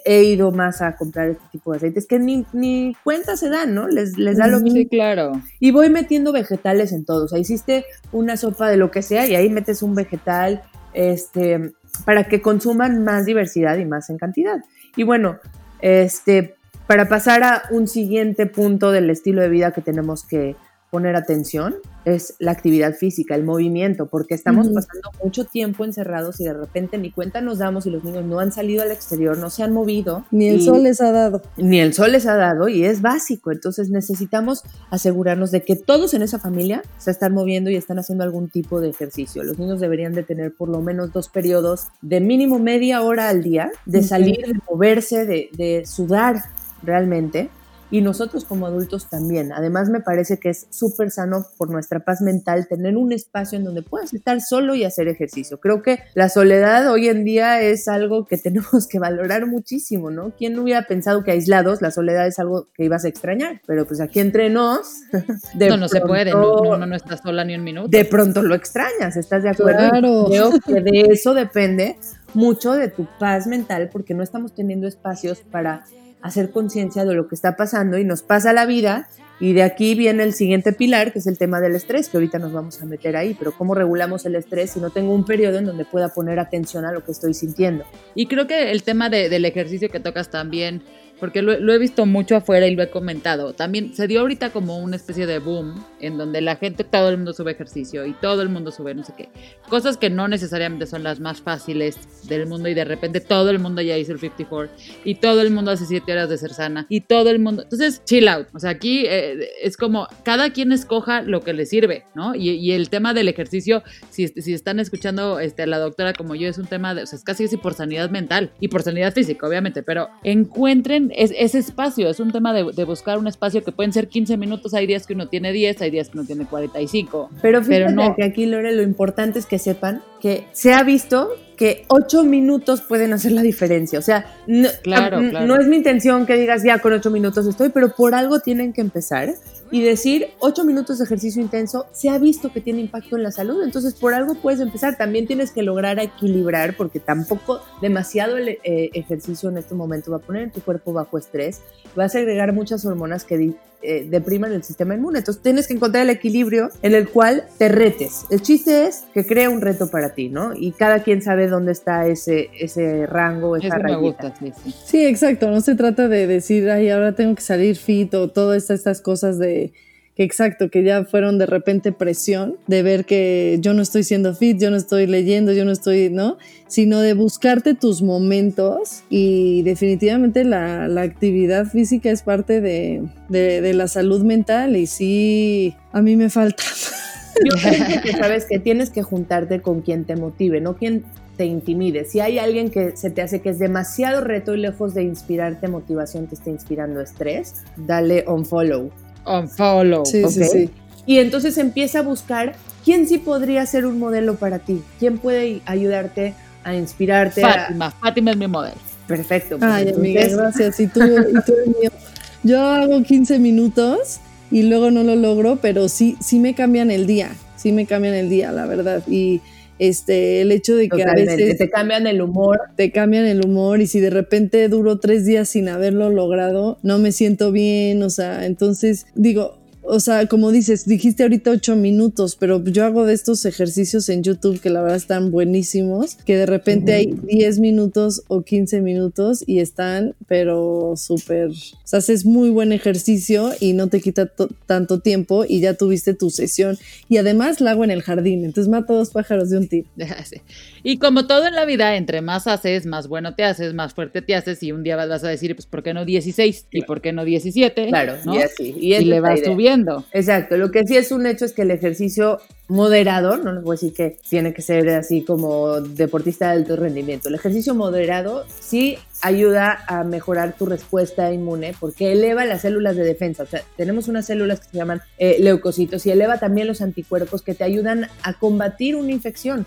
he, ido más a comprar este tipo de aceites que ni, ni cuenta se dan, ¿no? Les, les da lo mismo. Sí, claro. Y voy metiendo vegetales en todo. O sea, hiciste una sopa de lo que sea y ahí metes un vegetal este, para que consuman más diversidad y más en cantidad. Y bueno, este, para pasar a un siguiente punto del estilo de vida que tenemos que poner atención es la actividad física, el movimiento, porque estamos pasando mucho tiempo encerrados y de repente ni cuenta nos damos y los niños no han salido al exterior, no se han movido. Ni el sol les ha dado. Ni el sol les ha dado y es básico. Entonces necesitamos asegurarnos de que todos en esa familia se están moviendo y están haciendo algún tipo de ejercicio. Los niños deberían de tener por lo menos dos periodos de mínimo media hora al día, de salir, de moverse, de, de sudar realmente y nosotros como adultos también. Además me parece que es súper sano por nuestra paz mental tener un espacio en donde puedas estar solo y hacer ejercicio. Creo que la soledad hoy en día es algo que tenemos que valorar muchísimo, ¿no? ¿Quién hubiera pensado que aislados la soledad es algo que ibas a extrañar? Pero pues aquí entre nos... no, no se puede, no, no, no estás sola ni un minuto. De pronto lo extrañas, ¿estás de acuerdo? Claro. Creo que de eso depende mucho de tu paz mental porque no estamos teniendo espacios para hacer conciencia de lo que está pasando y nos pasa la vida. Y de aquí viene el siguiente pilar, que es el tema del estrés, que ahorita nos vamos a meter ahí. Pero ¿cómo regulamos el estrés si no tengo un periodo en donde pueda poner atención a lo que estoy sintiendo? Y creo que el tema del ejercicio que tocas también porque lo, he visto mucho afuera y lo he comentado. También se dio ahorita como una especie de boom en donde la gente, todo el mundo sube ejercicio y todo el mundo sube no sé qué. Cosas que no necesariamente son las más fáciles del mundo y de repente todo el mundo ya hizo el 54 y todo el mundo hace 7 horas de ser sana y todo el mundo... Entonces, chill out. O sea, aquí eh, es como cada quien escoja lo que le sirve, ¿no? Y, el tema del ejercicio, si, si están escuchando este, a la doctora como yo, es un tema de, o sea, es casi así por sanidad mental y por sanidad física, obviamente, pero encuentren es, ese espacio, es un tema de, buscar un espacio que pueden ser 15 minutos, hay días que uno tiene 10, hay días que uno tiene 45. Pero fíjate pero no. que aquí, Lore, lo importante es que sepan que se ha visto que 8 minutos pueden hacer la diferencia. O sea, no, claro, no es mi intención que digas ya con 8 minutos estoy, pero por algo tienen que empezar y decir 8 minutos de ejercicio intenso se ha visto que tiene impacto en la salud. Entonces, por algo puedes empezar. También tienes que lograr equilibrar porque tampoco demasiado el, eh, ejercicio en este momento va a poner en tu cuerpo bajo estrés. Vas a agregar muchas hormonas que eh, depriman el sistema inmune. Entonces tienes que encontrar el equilibrio en el cual te retes. El chiste es que crea un reto para ti, ¿no? Y cada quien sabe dónde está ese, ese rango, esa rayita. sí, sí. sí, exacto. No se trata de decir, ay, ahora tengo que salir fit o todas estas cosas de que exacto, que ya fueron de repente presión de ver que yo no estoy siendo fit, yo no estoy leyendo, yo no estoy, ¿no? Sino de buscarte tus momentos y definitivamente la, actividad física es parte de, de, la salud mental y sí, a mí me falta. Yo pienso que sabes que tienes que juntarte con quien te motive, no quien te intimide. Si hay alguien que se te hace que es demasiado reto y lejos de inspirarte motivación, te está inspirando estrés, dale un follow. On follow. Sí, sí, sí. Y entonces empieza a buscar quién sí podría ser un modelo para ti, quién puede ayudarte a inspirarte. Fátima, Fátima es mi modelo. Perfecto. pues Ay, amiga, gracias. Y tú, y tú eres mío. Yo hago 15 minutos y luego no lo logro, pero sí, sí me cambian el día. Sí me cambian el día, la verdad. Y este, el hecho de que a Totalmente, veces te cambian el humor. te cambian el humor y si de repente duro tres días sin haberlo logrado, no me siento bien, o sea, entonces digo, o sea, como dices, dijiste ahorita ocho minutos, pero yo hago de estos ejercicios en YouTube que la verdad están buenísimos, que de repente hay 10 minutos o 15 minutos y están, pero súper, o sea, haces muy buen ejercicio y no te quita to- tanto tiempo y ya tuviste tu sesión. Y además la hago en el jardín, entonces mato dos pájaros de un tiro. Y como todo en la vida, entre más haces, más bueno te haces, más fuerte te haces y un día vas a decir, pues, ¿por qué no 16? ¿Y por qué no 17? Claro, ¿no? y así. Y, le vas idea. subiendo. Exacto, lo que sí es un hecho es que el ejercicio moderado, no les voy a decir que tiene que ser así como deportista de alto rendimiento, el ejercicio moderado sí ayuda a mejorar tu respuesta inmune porque eleva las células de defensa, o sea, tenemos unas células que se llaman eh, leucocitos y eleva también los anticuerpos que te ayudan a combatir una infección.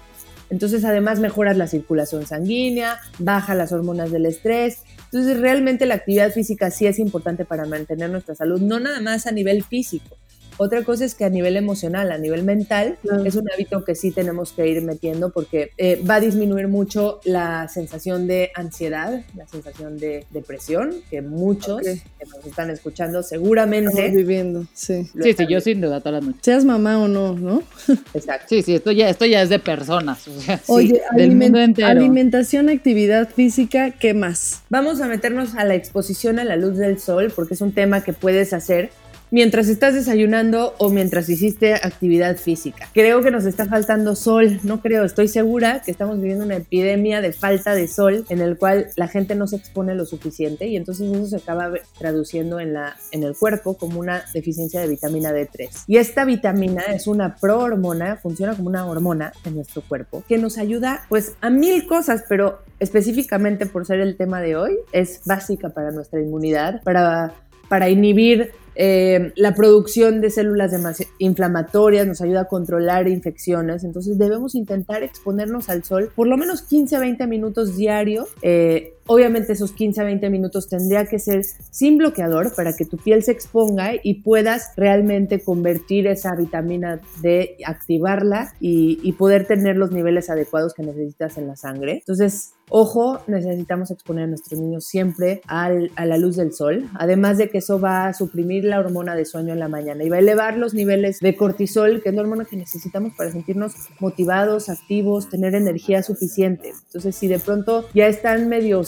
Entonces, además, mejoras la circulación sanguínea, baja las hormonas del estrés. Entonces, realmente la actividad física sí es importante para mantener nuestra salud, no nada más a nivel físico. Otra cosa es que a nivel emocional, a nivel mental, es un hábito que sí tenemos que ir metiendo porque eh, va a disminuir mucho la sensación de ansiedad, la sensación de depresión, que muchos que nos están escuchando Estamos seguramente viviendo, sí. Sí, yo sin duda todas las noches. Seas mamá o no, ¿no? Exacto. Sí, sí, esto ya, esto ya es de personas. O sea, Oye, del aliment- mundo entero. alimentación, actividad física, ¿qué más? Vamos a meternos a la exposición a la luz del sol porque es un tema que puedes hacer mientras estás desayunando o mientras hiciste actividad física. Creo que nos está faltando sol, no creo, estoy segura que estamos viviendo una epidemia de falta de sol en el cual la gente no se expone lo suficiente y entonces eso se acaba traduciendo en, la, en el cuerpo como una deficiencia de vitamina D3. Y esta vitamina es una prohormona, funciona como una hormona en nuestro cuerpo que nos ayuda pues a mil cosas, pero específicamente por ser el tema de hoy, es básica para nuestra inmunidad, para, para inhibir eh, la producción de células inflamatorias, nos ayuda a controlar infecciones, entonces debemos intentar exponernos al sol por lo menos 15 a 20 minutos diario. Eh, obviamente esos 15 a 20 minutos tendría que ser sin bloqueador para que tu piel se exponga y puedas realmente convertir esa vitamina D, activarla y, y poder tener los niveles adecuados que necesitas en la sangre. Entonces, Ojo, necesitamos exponer a nuestros niños siempre al- a la luz del sol, además de que eso va a suprimir la hormona de sueño en la mañana y va a elevar los niveles de cortisol, que es la hormona que necesitamos para sentirnos motivados, activos, tener energía suficiente. Entonces, si de pronto ya están medio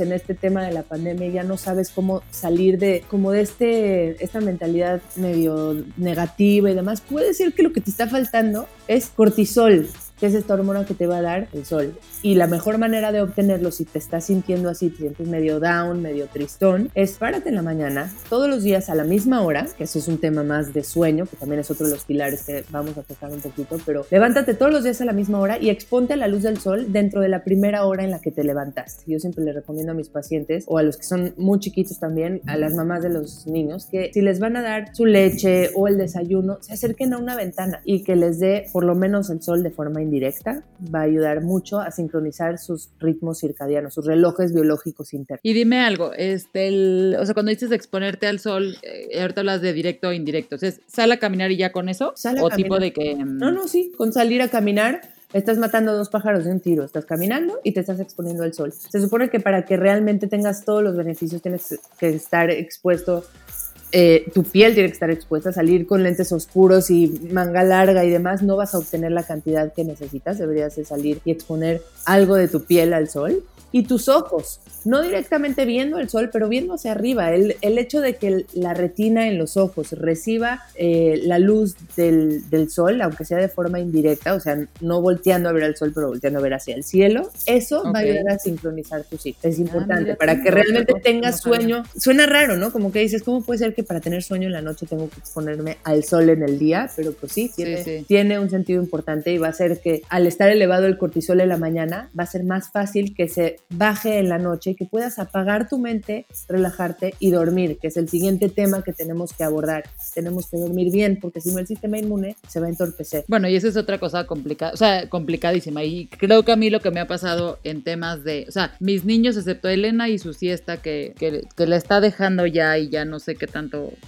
en este tema de la pandemia, y ya no sabes cómo salir de como de este esta mentalidad medio negativa y demás, puede ser que lo que te está faltando es cortisol, que es esta hormona que te va a dar el sol. Y la mejor manera de obtenerlo, si te estás sintiendo así, te sientes medio down, medio tristón, es párate en la mañana, todos los días a la misma hora, que eso es un tema más de sueño, que también es otro de los pilares que vamos a tocar un poquito, pero levántate todos los días a la misma hora y exponte a la luz del sol dentro de la primera hora en la que te levantaste. Yo siempre le recomiendo a mis pacientes, o a los que son muy chiquitos también, a las mamás de los niños, que si les van a dar su leche o el desayuno, se acerquen a una ventana y que les dé por lo menos el sol de forma indirecta. Va a ayudar mucho a sincronizar sus ritmos circadianos, sus relojes biológicos internos. Y dime algo, este, el- o sea, cuando dices exponerte al sol, eh, ahorita hablas de directo o indirecto, o sea, ¿es ¿sal a caminar y ya con eso? Sal a o tipo de que... mm, No, no, sí, con salir a caminar estás matando dos pájaros de un tiro, estás caminando y te estás exponiendo al sol. Se supone que para que realmente tengas todos los beneficios tienes que estar expuesto, eh, tu piel tiene que estar expuesta, salir con lentes oscuros y manga larga y demás, no vas a obtener la cantidad que necesitas, deberías de salir y exponer algo de tu piel al sol. Y tus ojos, no directamente viendo el sol, pero viendo hacia arriba. El, el hecho de que la retina en los ojos reciba eh, la luz del, del sol, aunque sea de forma indirecta, o sea, no volteando a ver al sol, pero volteando a ver hacia el cielo, eso va a ayudar a sincronizar tu ciclo. Es importante mira, para que realmente tengas sueño. Suena raro, ¿no? Como que dices, ¿cómo puede ser que para tener sueño en la noche tengo que exponerme al sol en el día, pero pues sí, tiene, tiene un sentido importante y va a ser que al estar elevado el cortisol en la mañana, va a ser más fácil que se baje en la noche y que puedas apagar tu mente, relajarte y dormir, que es el siguiente tema que tenemos que abordar. Tenemos que dormir bien, porque si no el sistema inmune se va a entorpecer. Bueno, y esa es otra cosa complicada, o sea, complicadísima. Y creo que a mí lo que me ha pasado en temas de, o sea, mis niños, excepto Elena y su siesta, que, que, que la está dejando ya y ya no sé qué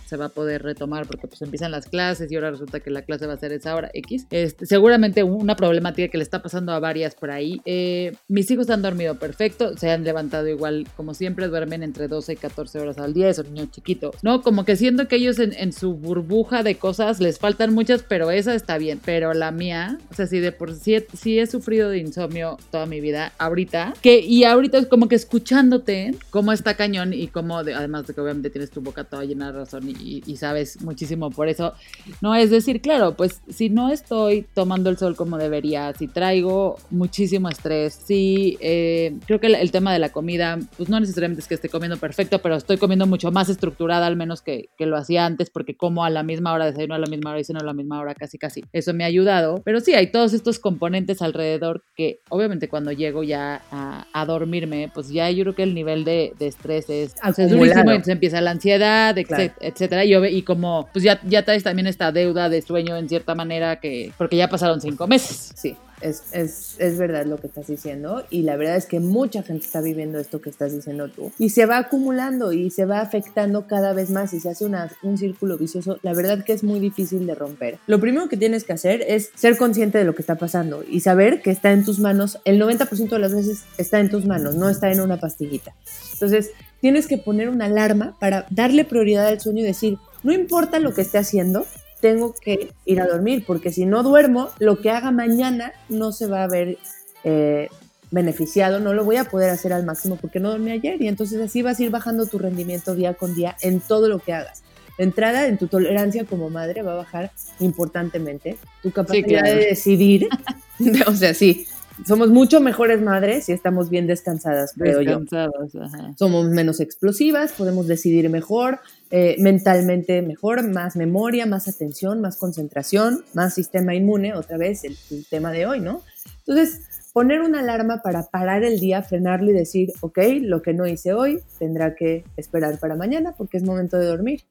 se va a poder retomar porque pues empiezan las clases y ahora resulta que la clase va a ser esa hora X. Este, seguramente una problemática que le está pasando a varias por ahí. Eh, mis hijos han dormido perfecto, se han levantado igual como siempre, duermen entre 12 y 14 horas al día, son niños chiquitos, ¿no? Como que siento que ellos en, en su burbuja de cosas les faltan muchas, pero esa está bien. Pero la mía, o sea, si de por sí, sí he sufrido de insomnio toda mi vida, ahorita, que y ahorita es como que escuchándote cómo está cañón y cómo, además de que obviamente tienes tu boca toda llena razón y, y, sabes muchísimo por eso, no es decir, claro, pues si no estoy tomando el sol como debería, si traigo muchísimo estrés, si eh, creo que el, el, tema de la comida, pues no necesariamente es que esté comiendo perfecto, pero estoy comiendo mucho más estructurada al menos que, que lo hacía antes porque como a la misma hora, desayuno a la misma hora y ceno a la misma hora, casi casi. Eso me ha ayudado, pero sí, hay todos estos componentes alrededor que obviamente cuando llego ya a, a dormirme, pues ya yo creo que el nivel de, de estrés es, es durísimo, entonces empieza la ansiedad, etcétera, y, y, como pues ya, ya traes también esta deuda de sueño en cierta manera que, porque ya pasaron cinco meses. Sí. Es, es, es, verdad lo que estás diciendo y la verdad es que mucha gente está viviendo esto que estás diciendo tú y se va acumulando y se va afectando cada vez más y se hace una, un círculo vicioso. La verdad que es muy difícil de romper. Lo primero que tienes que hacer es ser consciente de lo que está pasando y saber que está en tus manos. El 90% de las veces está en tus manos, no está en una pastillita. Entonces, tienes que poner una alarma para darle prioridad al sueño y decir, no importa lo que esté haciendo, tengo que ir a dormir, porque si no duermo, lo que haga mañana no se va a ver eh, beneficiado, no lo voy a poder hacer al máximo porque no dormí ayer y entonces así vas a ir bajando tu rendimiento día con día en todo lo que hagas. Entrada en tu tolerancia como madre va a bajar importantemente, tu capacidad sí, claro. de decidir, o sea, sí, somos mucho mejores madres si estamos bien descansadas, creo descansadas, yo. Ajá. Somos menos explosivas, podemos decidir mejor, eh, mentalmente mejor, más memoria, más atención, más concentración, más sistema inmune, otra vez el, el, tema de hoy, ¿no? Entonces, poner una alarma para parar el día, frenarlo y decir, ok, lo que no hice hoy tendrá que esperar para mañana porque es momento de dormir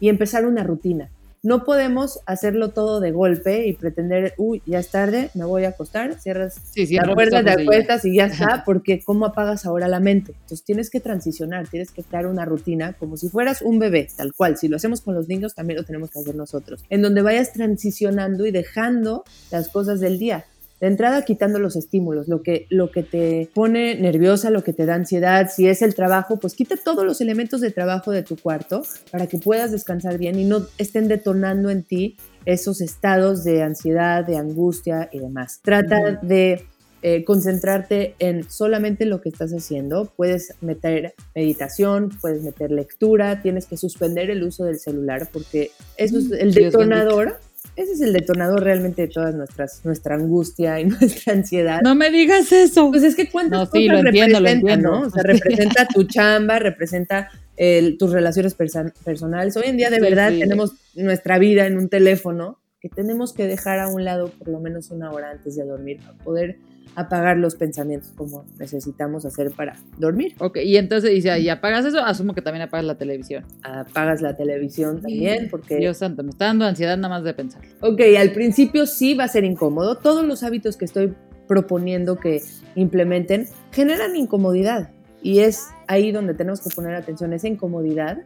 y empezar una rutina. No podemos hacerlo todo de golpe y pretender, uy, ya es tarde, me voy a acostar, cierras sí, sí, la puerta, te acuestas y ya está, porque ¿cómo apagas ahora la mente? Entonces tienes que transicionar, tienes que crear una rutina como si fueras un bebé, tal cual. Si lo hacemos con los niños, también lo tenemos que hacer nosotros, en donde vayas transicionando y dejando las cosas del día. De entrada, quitando los estímulos, lo que, lo que te pone nerviosa, lo que te da ansiedad, si es el trabajo, pues quita todos los elementos de trabajo de tu cuarto para que puedas descansar bien y no estén detonando en ti esos estados de ansiedad, de angustia y demás. Trata de eh, concentrarte en solamente lo que estás haciendo. Puedes meter meditación, puedes meter lectura, tienes que suspender el uso del celular porque eso es el detonador ese es el detonador realmente de todas nuestras, nuestra angustia y nuestra ansiedad. No me digas eso. Pues es que cuántas no, sí, cosas lo entiendo, representa, lo entiendo. ¿no? O sea, representa tu chamba, representa el, tus relaciones perso personales. Hoy en día de Sí, verdad sí. tenemos nuestra vida en un teléfono que tenemos que dejar a un lado por lo menos una hora antes de dormir para poder apagar los pensamientos como necesitamos hacer para dormir. Ok, y entonces dice, y apagas eso, asumo que también apagas la televisión. Apagas la televisión también porque... Dios santo, me está dando ansiedad nada más de pensar. Ok, al principio sí va a ser incómodo. Todos los hábitos que estoy proponiendo que implementen generan incomodidad y es ahí donde tenemos que poner atención. Esa incomodidad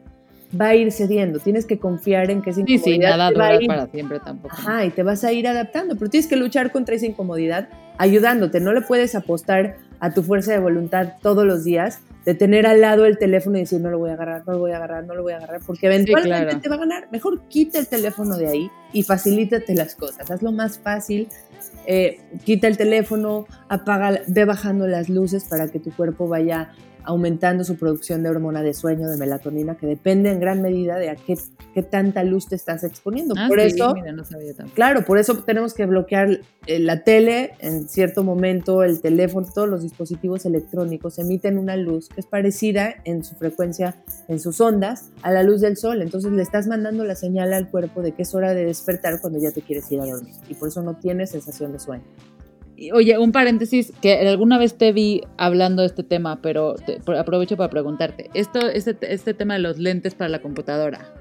va a ir cediendo. Tienes que confiar en que esa Sí, incomodidad sí, nada te va a ir- para siempre tampoco. Ajá, y te vas a ir adaptando, pero tienes que luchar contra esa incomodidad ayudándote. No le puedes apostar a tu fuerza de voluntad todos los días de tener al lado el teléfono y decir no lo voy a agarrar, no lo voy a agarrar, no lo voy a agarrar, porque eventualmente claro. te va a ganar. Mejor quita el teléfono de ahí, y facilítate las cosas. Hazlo más fácil. Eh, quita el teléfono, apaga, ve bajando las luces para que tu cuerpo vaya aumentando su producción de hormona de sueño, de melatonina, que depende en gran medida de a qué, qué tanta luz te estás exponiendo. Ah, por sí, eso, mira, no sabía tanto. claro, por eso tenemos que bloquear eh, la tele en cierto momento, el teléfono, todos los dispositivos electrónicos emiten una luz que es parecida en su frecuencia, en sus ondas, a la luz del sol. Entonces le estás mandando la señal al cuerpo de que es hora de despertar cuando ya te quieres ir a dormir. Y por eso no tienes sensación de sueño. Oye, un paréntesis, que alguna vez te vi hablando de este tema, pero te- aprovecho para preguntarte. Esto, este, este tema de los lentes para la computadora,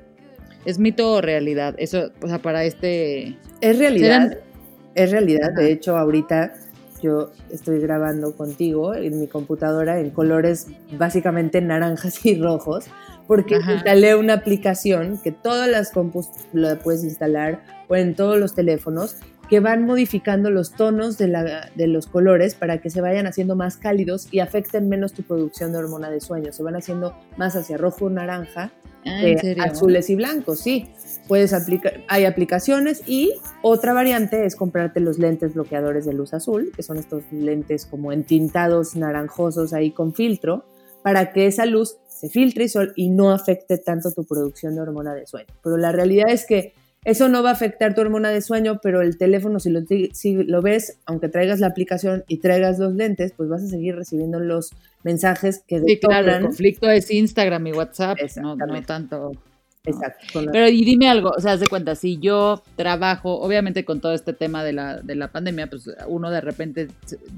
¿es mito o realidad? Eso, o sea, para este... Es realidad, Serán- es realidad. De hecho, ahorita yo estoy grabando contigo en mi computadora en colores básicamente naranjas y rojos, porque Ajá. instalé una aplicación que todas las compus la puedes instalar o en todos los teléfonos que van modificando los tonos de, la- de los colores para que se vayan haciendo más cálidos y afecten menos tu producción de hormona de sueño. Se van haciendo más hacia rojo o naranja Ah, de ¿en serio? azules y blancos, sí. Puedes aplicar, hay aplicaciones y otra variante es comprarte los lentes bloqueadores de luz azul, que son estos lentes como entintados naranjosos ahí con filtro, para que esa luz se filtre y, sol- y no afecte tanto tu producción de hormona de sueño. Pero la realidad es que eso no va a afectar tu hormona de sueño, pero el teléfono, si lo, ti- si lo ves, aunque traigas la aplicación y traigas los lentes, pues vas a seguir recibiendo los mensajes que Sí, claro, el conflicto es Instagram y WhatsApp, no, no tanto... Exacto, Pero y dime algo, o sea, haz de cuenta, si yo trabajo, obviamente con todo este tema de la, de la pandemia, pues uno de repente,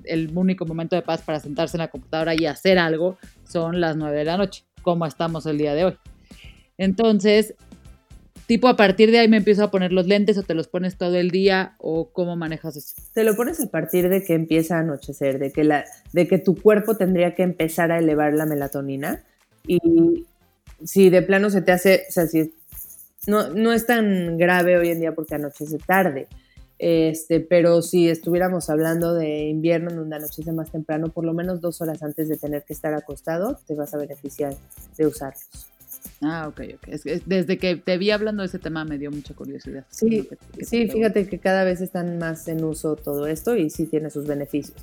el único momento de paz para sentarse en la computadora y hacer algo son las 9 de la noche, como estamos el día de hoy. Entonces, tipo a partir de ahí me empiezo a poner los lentes o te los pones todo el día o cómo manejas eso. Te lo pones a partir de que empieza a anochecer, de que, la, de que tu cuerpo tendría que empezar a elevar la melatonina. Y si de plano se te hace, o sea, si no, no es tan grave hoy en día porque anochece tarde. Este, pero si estuviéramos hablando de invierno en donde anochece más temprano, por lo menos dos horas antes de tener que estar acostado, te vas a beneficiar de usarlos. Ah, ok, ok. Es desde que te vi hablando de ese tema me dio mucha curiosidad. Sí, que- que Sí, fíjate que cada vez están más en uso todo esto y sí tiene sus beneficios.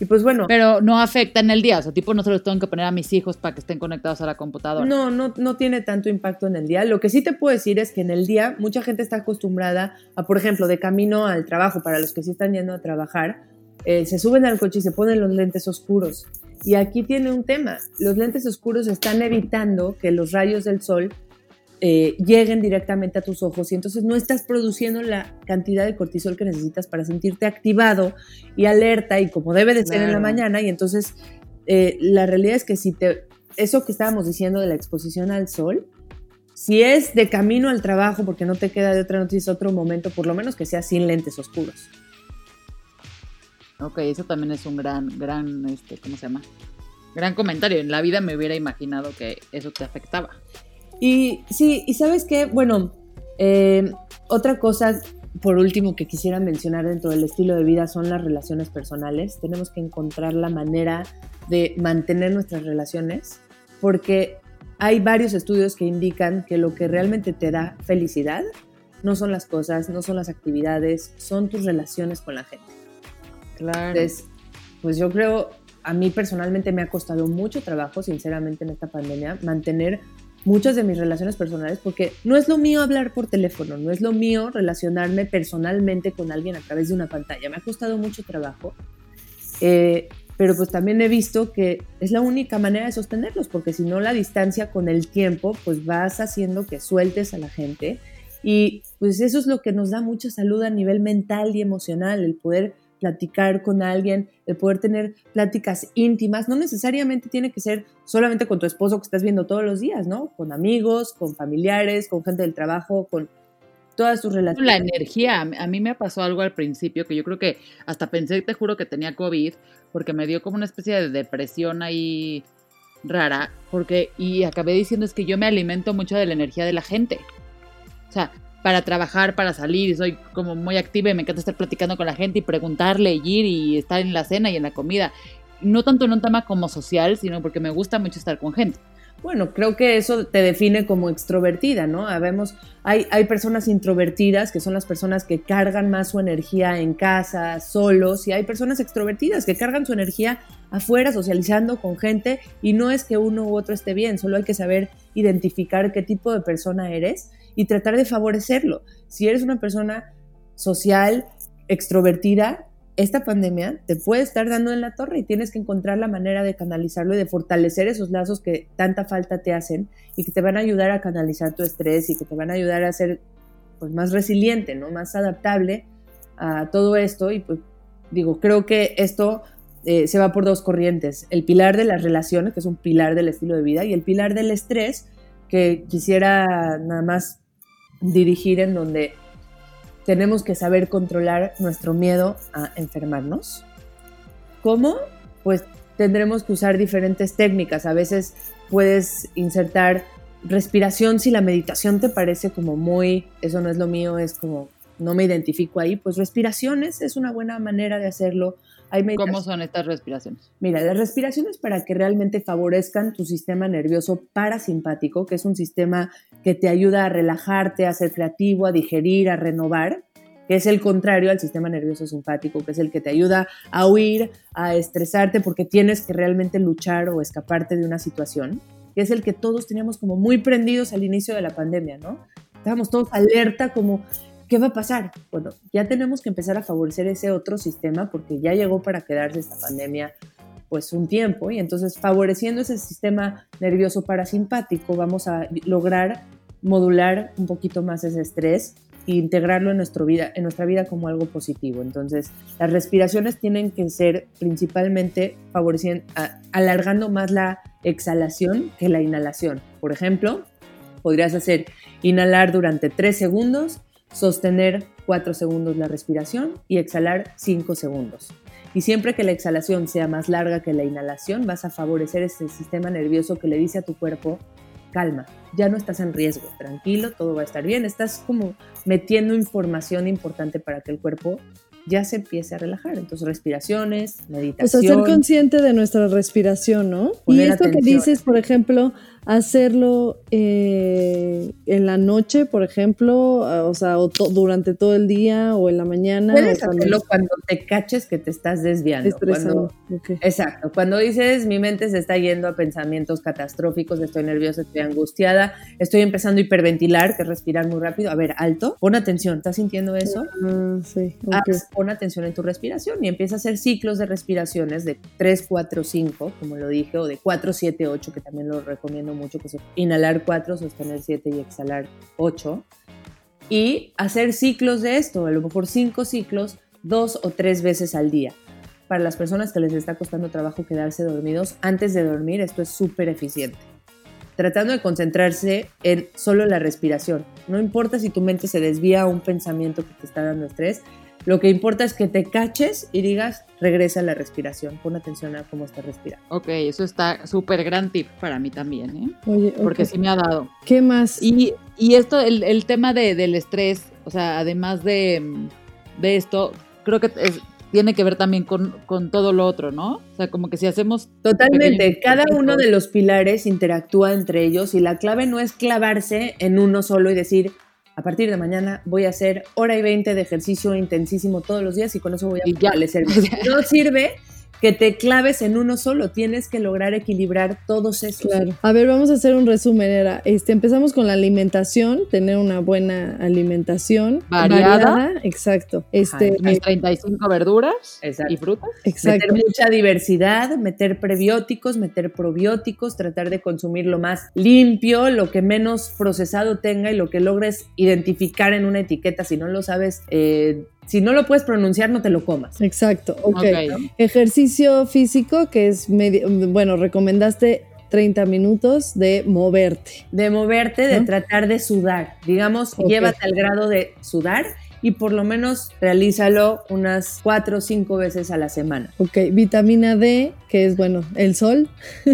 Y pues bueno, Pero no afecta en el día, o sea, tipo no se los tengo que poner a mis hijos para que estén conectados a la computadora. No, no, no tiene tanto impacto en el día. Lo que sí te puedo decir es que en el día mucha gente está acostumbrada a, por ejemplo, de camino al trabajo, para los que sí están yendo a trabajar, eh, se suben al coche y se ponen los lentes oscuros. Y aquí tiene un tema. Los lentes oscuros están evitando que los rayos del sol eh, lleguen directamente a tus ojos y entonces no estás produciendo la cantidad de cortisol que necesitas para sentirte activado y alerta y como debe de ser en la mañana y entonces eh, la realidad es que si te eso que estábamos diciendo de la exposición al sol si es de camino al trabajo porque no te queda de otra noticia otro momento por lo menos que sea sin lentes oscuros Ok, eso también es un gran, gran, este, ¿cómo se llama? Gran comentario. En la vida me hubiera imaginado que eso te afectaba. Y sí, y sabes qué, bueno, eh, otra cosa por último que quisiera mencionar dentro del estilo de vida son las relaciones personales. Tenemos que encontrar la manera de mantener nuestras relaciones porque hay varios estudios que indican que lo que realmente te da felicidad no son las cosas, no son las actividades, son tus relaciones con la gente. Claro. Entonces, pues yo creo, a mí personalmente me ha costado mucho trabajo, sinceramente, en esta pandemia, mantener muchas de mis relaciones personales, porque no es lo mío hablar por teléfono, no es lo mío relacionarme personalmente con alguien a través de una pantalla. Me ha costado mucho trabajo, eh, pero pues también he visto que es la única manera de sostenerlos, porque si no la distancia con el tiempo, pues vas haciendo que sueltes a la gente. Y pues eso es lo que nos da mucha salud a nivel mental y emocional, el poder platicar con alguien, el poder tener pláticas íntimas, no necesariamente tiene que ser solamente con tu esposo que estás viendo todos los días, ¿no? Con amigos, con familiares, con gente del trabajo, con todas tus relaciones. La energía, a mí me pasó algo al principio que yo creo que hasta pensé, te juro que tenía COVID, porque me dio como una especie de depresión ahí rara, porque, y acabé diciendo es que yo me alimento mucho de la energía de la gente. O sea, para trabajar, para salir, soy como muy activa y me encanta estar platicando con la gente y preguntarle, y ir y estar en la cena y en la comida. No tanto en un tema como social, sino porque me gusta mucho estar con gente. Bueno, creo que eso te define como extrovertida, ¿no? Habemos, hay, hay personas introvertidas, que son las personas que cargan más su energía en casa, solos, y hay personas extrovertidas que cargan su energía afuera, socializando con gente, y no es que uno u otro esté bien, solo hay que saber identificar qué tipo de persona eres y tratar de favorecerlo. Si eres una persona social, extrovertida, esta pandemia te puede estar dando en la torre y tienes que encontrar la manera de canalizarlo y de fortalecer esos lazos que tanta falta te hacen y que te van a ayudar a canalizar tu estrés y que te van a ayudar a ser pues, más resiliente, ¿no? más adaptable a todo esto. Y pues digo, creo que esto eh, se va por dos corrientes. El pilar de las relaciones, que es un pilar del estilo de vida, y el pilar del estrés, que quisiera nada más dirigir en donde tenemos que saber controlar nuestro miedo a enfermarnos. ¿Cómo? Pues tendremos que usar diferentes técnicas. A veces puedes insertar respiración si la meditación te parece como muy, eso no es lo mío, es como no me identifico ahí, pues respiraciones es una buena manera de hacerlo. ¿Cómo son estas respiraciones? Mira, las respiraciones para que realmente favorezcan tu sistema nervioso parasimpático, que es un sistema que te ayuda a relajarte, a ser creativo, a digerir, a renovar, que es el contrario al sistema nervioso simpático, que es el que te ayuda a huir, a estresarte porque tienes que realmente luchar o escaparte de una situación, que es el que todos teníamos como muy prendidos al inicio de la pandemia, ¿no? Estábamos todos alerta como ¿Qué va a pasar? Bueno, ya tenemos que empezar a favorecer ese otro sistema porque ya llegó para quedarse esta pandemia pues un tiempo y entonces favoreciendo ese sistema nervioso parasimpático vamos a lograr modular un poquito más ese estrés e integrarlo en, nuestra vida, en nuestra vida como algo positivo. Entonces, las respiraciones tienen que ser principalmente favoreciendo, alargando más la exhalación que la inhalación. Por ejemplo, podrías hacer inhalar durante 3 segundos sostener 4 segundos la respiración y exhalar 5 segundos. Y siempre que la exhalación sea más larga que la inhalación, vas a favorecer ese sistema nervioso que le dice a tu cuerpo, calma, ya no estás en riesgo, tranquilo, todo va a estar bien, estás como metiendo información importante para que el cuerpo ya se empiece a relajar. Entonces, respiraciones, meditación. O sea, ser consciente de nuestra respiración, ¿no? Y esto que dices, por ejemplo, hacerlo eh, en la noche, por ejemplo, o sea, o durante todo el día o en la mañana. Puedes hacerlo cuando te caches que te estás desviando. Cuando, Exacto. Cuando dices mi mente se está yendo a pensamientos catastróficos, estoy nerviosa, estoy angustiada, estoy empezando a hiperventilar, que es respirar muy rápido. A ver, alto, pon atención, ¿estás sintiendo eso? Ah, sí. pon atención en tu respiración y empieza a hacer ciclos de respiraciones de 3, 4, 5, como lo dije, o de 4, 7, 8, que también lo recomiendo mucho, que es inhalar 4, sostener 7 y exhalar 8. Y hacer ciclos de esto, a lo mejor 5 ciclos, dos o tres veces al día. Para las personas que les está costando trabajo quedarse dormidos, antes de dormir, esto es súper eficiente. Tratando de concentrarse en solo la respiración. No importa si tu mente se desvía a un pensamiento que te está dando estrés, lo que importa es que te caches y digas, regresa a la respiración. Pon atención a cómo estás respirando. Ok, eso está súper gran tip para mí también, ¿eh? Oye, Porque sí me ha dado. ¿Qué más? Y, y esto, el, el tema de, del estrés, o sea, además de, de esto, creo que tiene que ver también con, con, todo lo otro, ¿no? O sea, como que si hacemos... Totalmente, cada uno de los pilares interactúa entre ellos y la clave no es clavarse en uno solo y decir, a partir de mañana voy a hacer hora y veinte de ejercicio intensísimo todos los días y con eso voy a fortalecer. No sirve que te claves en uno solo, tienes que lograr equilibrar todos esos. Claro. A ver, vamos a hacer un resumen. Era, este, empezamos con la alimentación, tener una buena alimentación. Variada. exacto. Este, 35 verduras y frutas. Exacto. Meter mucha diversidad, meter prebióticos, meter probióticos, tratar de consumir lo más limpio, lo que menos procesado tenga y lo que logres identificar en una etiqueta. Si no lo sabes, eh, si no lo puedes pronunciar, no te lo comas. Exacto, ok. Ejercicio físico, que es medio, bueno, recomendaste 30 minutos de moverte. De moverte, de tratar de sudar. Digamos, llévate al grado de sudar y por lo menos realízalo unas 4 o 5 veces a la semana. Ok, vitamina D, que es bueno, el sol.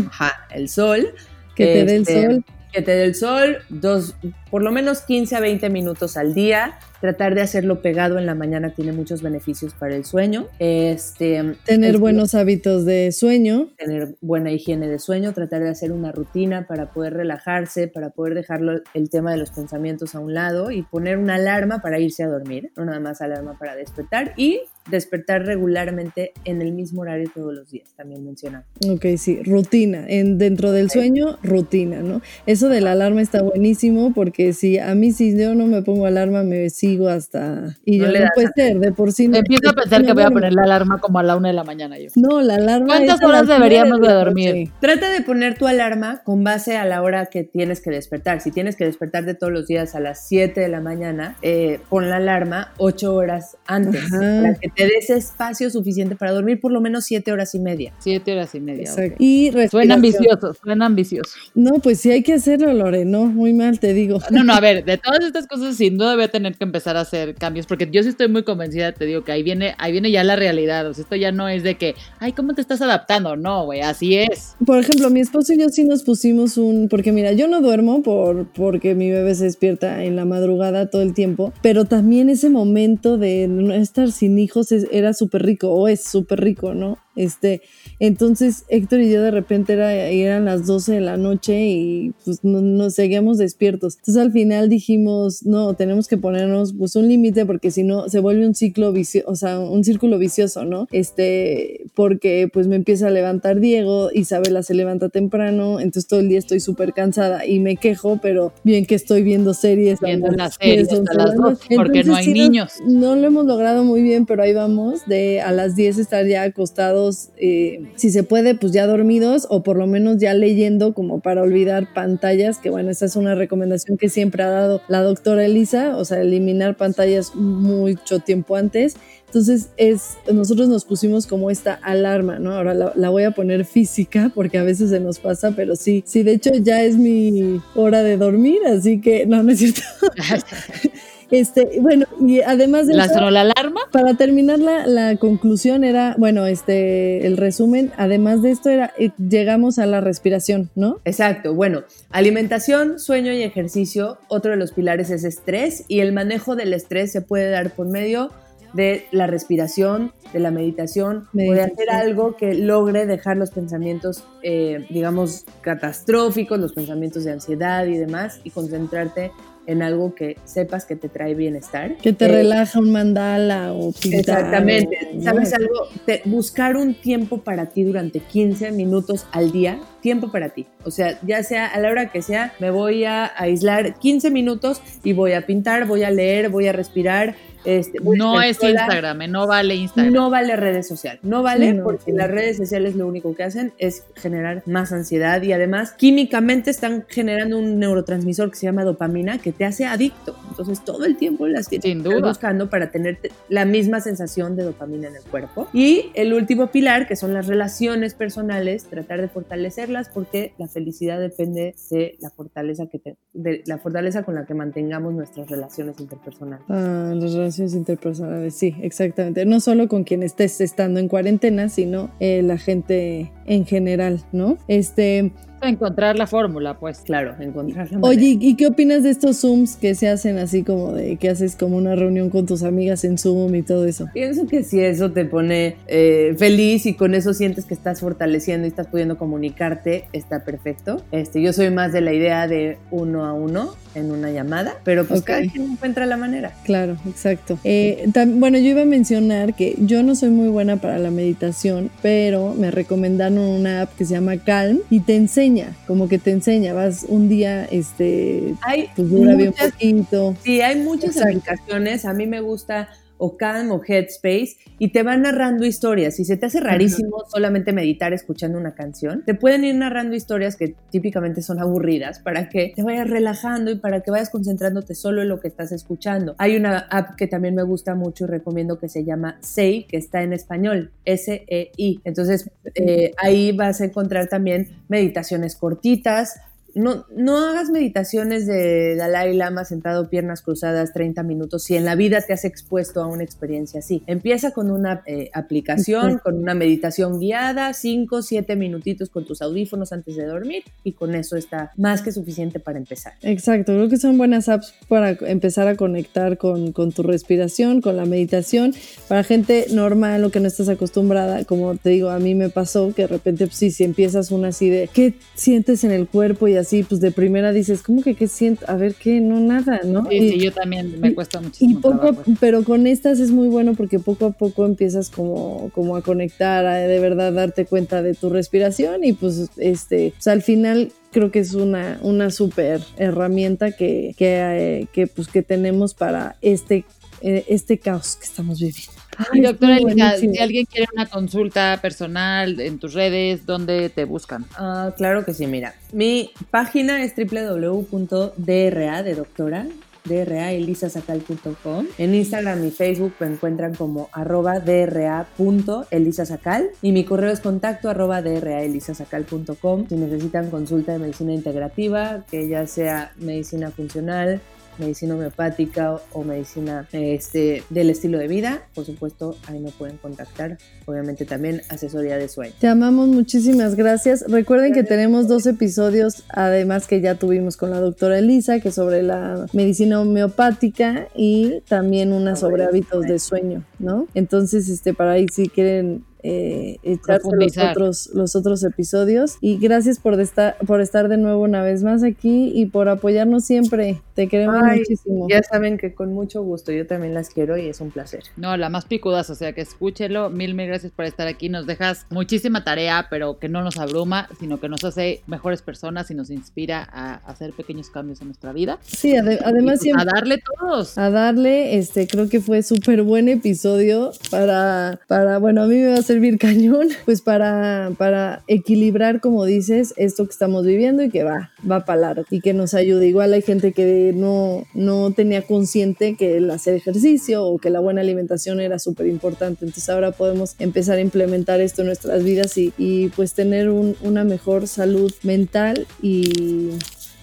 Ajá, el sol. Que te dé el este, sol te dé el sol, dos, por lo menos 15 a 20 minutos al día. Tratar de hacerlo pegado en la mañana tiene muchos beneficios para el sueño. Este, tener es- buenos hábitos de sueño. tener buena higiene de sueño, tratar de hacer una rutina para poder relajarse, para poder dejarlo el tema de los pensamientos a un lado y poner una alarma para irse a dormir, no nada más alarma para despertar y despertar regularmente en el mismo horario todos los días, también menciona. Ok, sí, rutina. En, dentro del sueño, rutina, ¿no? Eso de la alarma está buenísimo porque si a mí si yo no me pongo alarma me sigo hasta... Y No yo le no puede ser, de por sí no. Empiezo a pensar sí que no voy a poner la alarma como a la una de la mañana yo. No, la alarma ¿Cuántas horas las deberíamos de dormir? noche. Trata de poner tu alarma con base a la hora que tienes que despertar. Si tienes que despertar de todos los días a las 7 de la mañana, eh, pon la alarma 8 horas antes Ajá. para que te des espacio suficiente para dormir por lo menos 7 horas y media. Siete horas y media. Exacto. ok. Y Suena ambicioso, suena ambicioso. No, pues sí hay que hacerlo, Lore, no, muy mal te digo. No, no, a ver, de todas estas cosas sin duda voy a tener que empezar a hacer cambios, porque yo sí estoy muy convencida, te digo que ahí viene, ahí viene ya la realidad, o sea, esto ya no es de que, ay, ¿cómo te estás adaptando? No, güey, así es. Por ejemplo, mi esposo y yo sí nos pusimos un, porque mira, yo no duermo por porque mi bebé se despierta en la madrugada todo el tiempo, pero también ese momento de no estar sin hijos era súper rico o es súper rico, ¿no? Este, entonces Héctor y yo de repente era, eran las 12 de la noche y pues no- nos seguíamos despiertos. Entonces al final dijimos, no, tenemos que ponernos pues un límite porque si no se vuelve un ciclo vicioso, o sea, un círculo vicioso, ¿no? Este, porque pues me empieza a levantar Diego, Isabela se levanta temprano, entonces todo el día estoy súper cansada y me quejo, pero bien que estoy viendo series. Viendo las series 10, hasta 11 de las. 12, porque no hay sí nos- niños. no lo hemos logrado muy bien, pero ahí vamos, de a las 10 estar ya acostados, eh, si se puede, pues ya dormidos o por lo menos ya leyendo como para olvidar pantallas, que bueno, esa es una recomendación que siempre ha dado la doctora Elisa, o sea, eliminar pantallas mucho tiempo antes. Entonces, es, nosotros nos pusimos como esta alarma, ¿no? Ahora la, voy a poner física porque a veces se nos pasa, pero sí, sí, de hecho ya es mi hora de dormir, así que no, no es cierto. Este, bueno, y además de La eso, alarma. para terminar la, la conclusión era, bueno, este, el resumen, además de esto era, eh, llegamos a la respiración, ¿no? Exacto, bueno, alimentación, sueño y ejercicio, otro de los pilares es estrés y el manejo del estrés se puede dar por medio de la respiración, de la meditación, o de hacer algo que logre dejar los pensamientos, eh, digamos, catastróficos, los pensamientos de ansiedad y demás, y concentrarte en algo que sepas que te trae bienestar. Que te Eh, relaja un mandala o pintar. Exactamente. o- ¿no? ¿Sabes algo? Te- buscar un tiempo para ti durante 15 minutos al día, tiempo para ti. O sea, ya sea a la hora que sea, me voy a aislar 15 minutos y voy a pintar, voy a leer, voy a respirar. Este, No es sola. Instagram, eh, no vale Instagram. No vale redes sociales, no vale no, porque sí. las redes sociales lo único que hacen es generar más ansiedad y además químicamente están generando un neurotransmisor que se llama dopamina que te hace adicto. Entonces todo el tiempo las tienes Sin que estar duda. buscando para tener te- la misma sensación de dopamina en el cuerpo. Y el último pilar que son las relaciones personales, tratar de fortalecerlas porque la felicidad depende de la fortaleza que te- de la fortaleza con la que mantengamos nuestras relaciones interpersonales. Ah, las relaciones interpersonales, sí, exactamente. No solo con quien estés estando en cuarentena, sino eh, la gente en general, ¿no? Este, Encontrar la fórmula, pues. Claro, encontrar la manera. oye, ¿y qué opinas de estos Zooms que se hacen así como de que haces como una reunión con tus amigas en Zoom y todo eso? Pienso que si eso te pone eh, feliz y con eso sientes que estás fortaleciendo y estás pudiendo comunicarte, está perfecto. Este, yo soy más de la idea de uno a uno en una llamada, pero pues cada quien encuentra la manera. Claro, exacto. Eh, bueno, yo iba a mencionar que yo no soy muy buena para la meditación, pero me recomendaron una app que se llama Calm y te enseña, como que te enseña, vas un día, este, Hay pues dura bien muchas poquito. Sí, hay muchas Exacto. aplicaciones. A mí me gusta o Calm o Headspace y te van narrando historias. Si se te hace rarísimo solamente meditar escuchando una canción, te pueden ir narrando historias que típicamente son aburridas para que te vayas relajando y para que vayas concentrándote solo en lo que estás escuchando. Hay una app que también me gusta mucho y recomiendo que se llama Sei, que está en español, S-E-I. Entonces eh, ahí vas a encontrar también meditaciones cortitas, no, no hagas meditaciones de Dalai Lama sentado piernas cruzadas 30 minutos si en la vida te has expuesto a una experiencia así. Empieza con una eh, aplicación, con una meditación guiada, 5, 7 minutitos con tus audífonos antes de dormir y con eso está más que suficiente para empezar. Exacto, creo que son buenas apps para empezar a conectar con, con tu respiración, con la meditación. Para gente normal o que no estás acostumbrada, como te digo, a mí me pasó que de repente, pues, sí, si empiezas una así de qué sientes en el cuerpo y así, pues de primera dices, ¿cómo que qué siento? A ver, ¿qué? No, nada, ¿no? Sí, sí, yo también me cuesta muchísimo. Y poco, trabajo. pero con estas es muy bueno porque poco a poco empiezas como, como a conectar, a de verdad darte cuenta de tu respiración y pues este, o sea, al final creo que es una, una súper herramienta que, que, eh, que, pues, que tenemos para este, eh, este caos que estamos viviendo. Y doctora Elisa, si alguien quiere una consulta personal en tus redes, ¿dónde te buscan? Ah, claro que sí, mira. Mi página es www.dra de doctora draelisasacal.com. En Instagram y Facebook me encuentran como arroba dra.elisasacal y mi correo es contacto arroba draelisasacal.com. Si necesitan consulta de medicina integrativa, que ya sea medicina funcional, medicina homeopática o, medicina este, del estilo de vida, por supuesto, ahí me pueden contactar. Obviamente también asesoría de sueño. Te amamos, muchísimas gracias. Recuerden que tenemos dos episodios, además que ya tuvimos con la doctora Elisa, que es sobre la medicina homeopática y también una sobre hábitos de sueño, ¿no? Entonces, este, para ahí si quieren eh, echarse los otros, los otros episodios. Y gracias por estar, por estar de nuevo una vez más aquí y por apoyarnos siempre. Te queremos Ay, muchísimo. Ya saben que con mucho gusto, yo también las quiero y es un placer. No, la más picudas, o sea que escúchelo. Mil, mil gracias por estar aquí. Nos dejas muchísima tarea, pero que no nos abruma, sino que nos hace mejores personas y nos inspira a hacer pequeños cambios en nuestra vida. Sí, ade- Y, además pues, siempre... a darle todos. a darle, este, creo que fue súper buen episodio para, para, bueno, a mí me va a servir cañón, pues para, para equilibrar, como dices, esto que estamos viviendo y que va, va para largo y que nos ayude. Igual hay gente que no, no tenía consciente que el hacer ejercicio o que la buena alimentación era súper importante, entonces ahora podemos empezar a implementar esto en nuestras vidas y, y pues tener un- una mejor salud mental y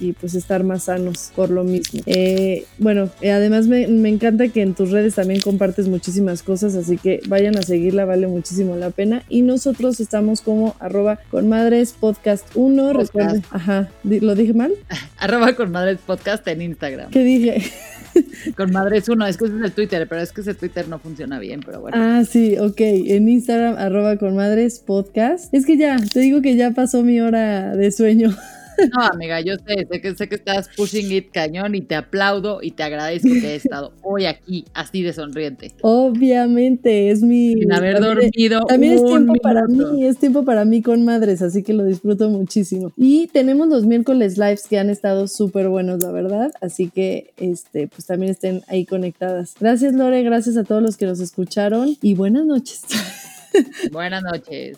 y pues estar más sanos por lo mismo. Eh, bueno, eh, además me, me encanta que en tus redes también compartes muchísimas cosas, así que vayan a seguirla, vale muchísimo la pena. Y nosotros estamos como arroba con madres podcast 1. Podcast. Recuerden, ajá, ¿lo dije mal? Arroba con Madres Podcast en Instagram. ¿Qué dije? Con Madres uno, es que ese es el Twitter, pero es que ese Twitter no funciona bien, pero bueno. Ah, sí, ok. En Instagram, arroba con madres podcast. Es que ya, te digo que ya pasó mi hora de sueño. No, amiga, yo sé, sé que, sé que estás pushing it cañón y te aplaudo y te agradezco que he estado hoy aquí así de sonriente. Obviamente, es mi... Sin haber también- dormido. También es tiempo para mí, es tiempo para mí con madres, así que lo disfruto muchísimo. Y tenemos los miércoles lives que han estado súper buenos, la verdad, así que este, pues también estén ahí conectadas. Gracias Lore, gracias a todos los que nos escucharon y buenas noches. Buenas noches.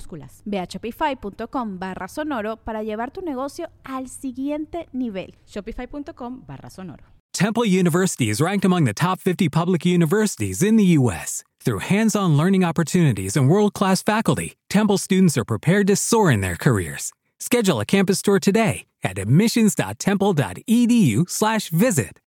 Minúsculas. Ve a shopify.com barra sonoro para llevar tu negocio al siguiente nivel. Shopify.com barra sonoro. Temple University is ranked among the top 50 public universities in the U.S. Through hands on learning opportunities and world class faculty, Temple students are prepared to soar in their careers. Schedule a campus tour today at admissions.temple.edu/slash visit.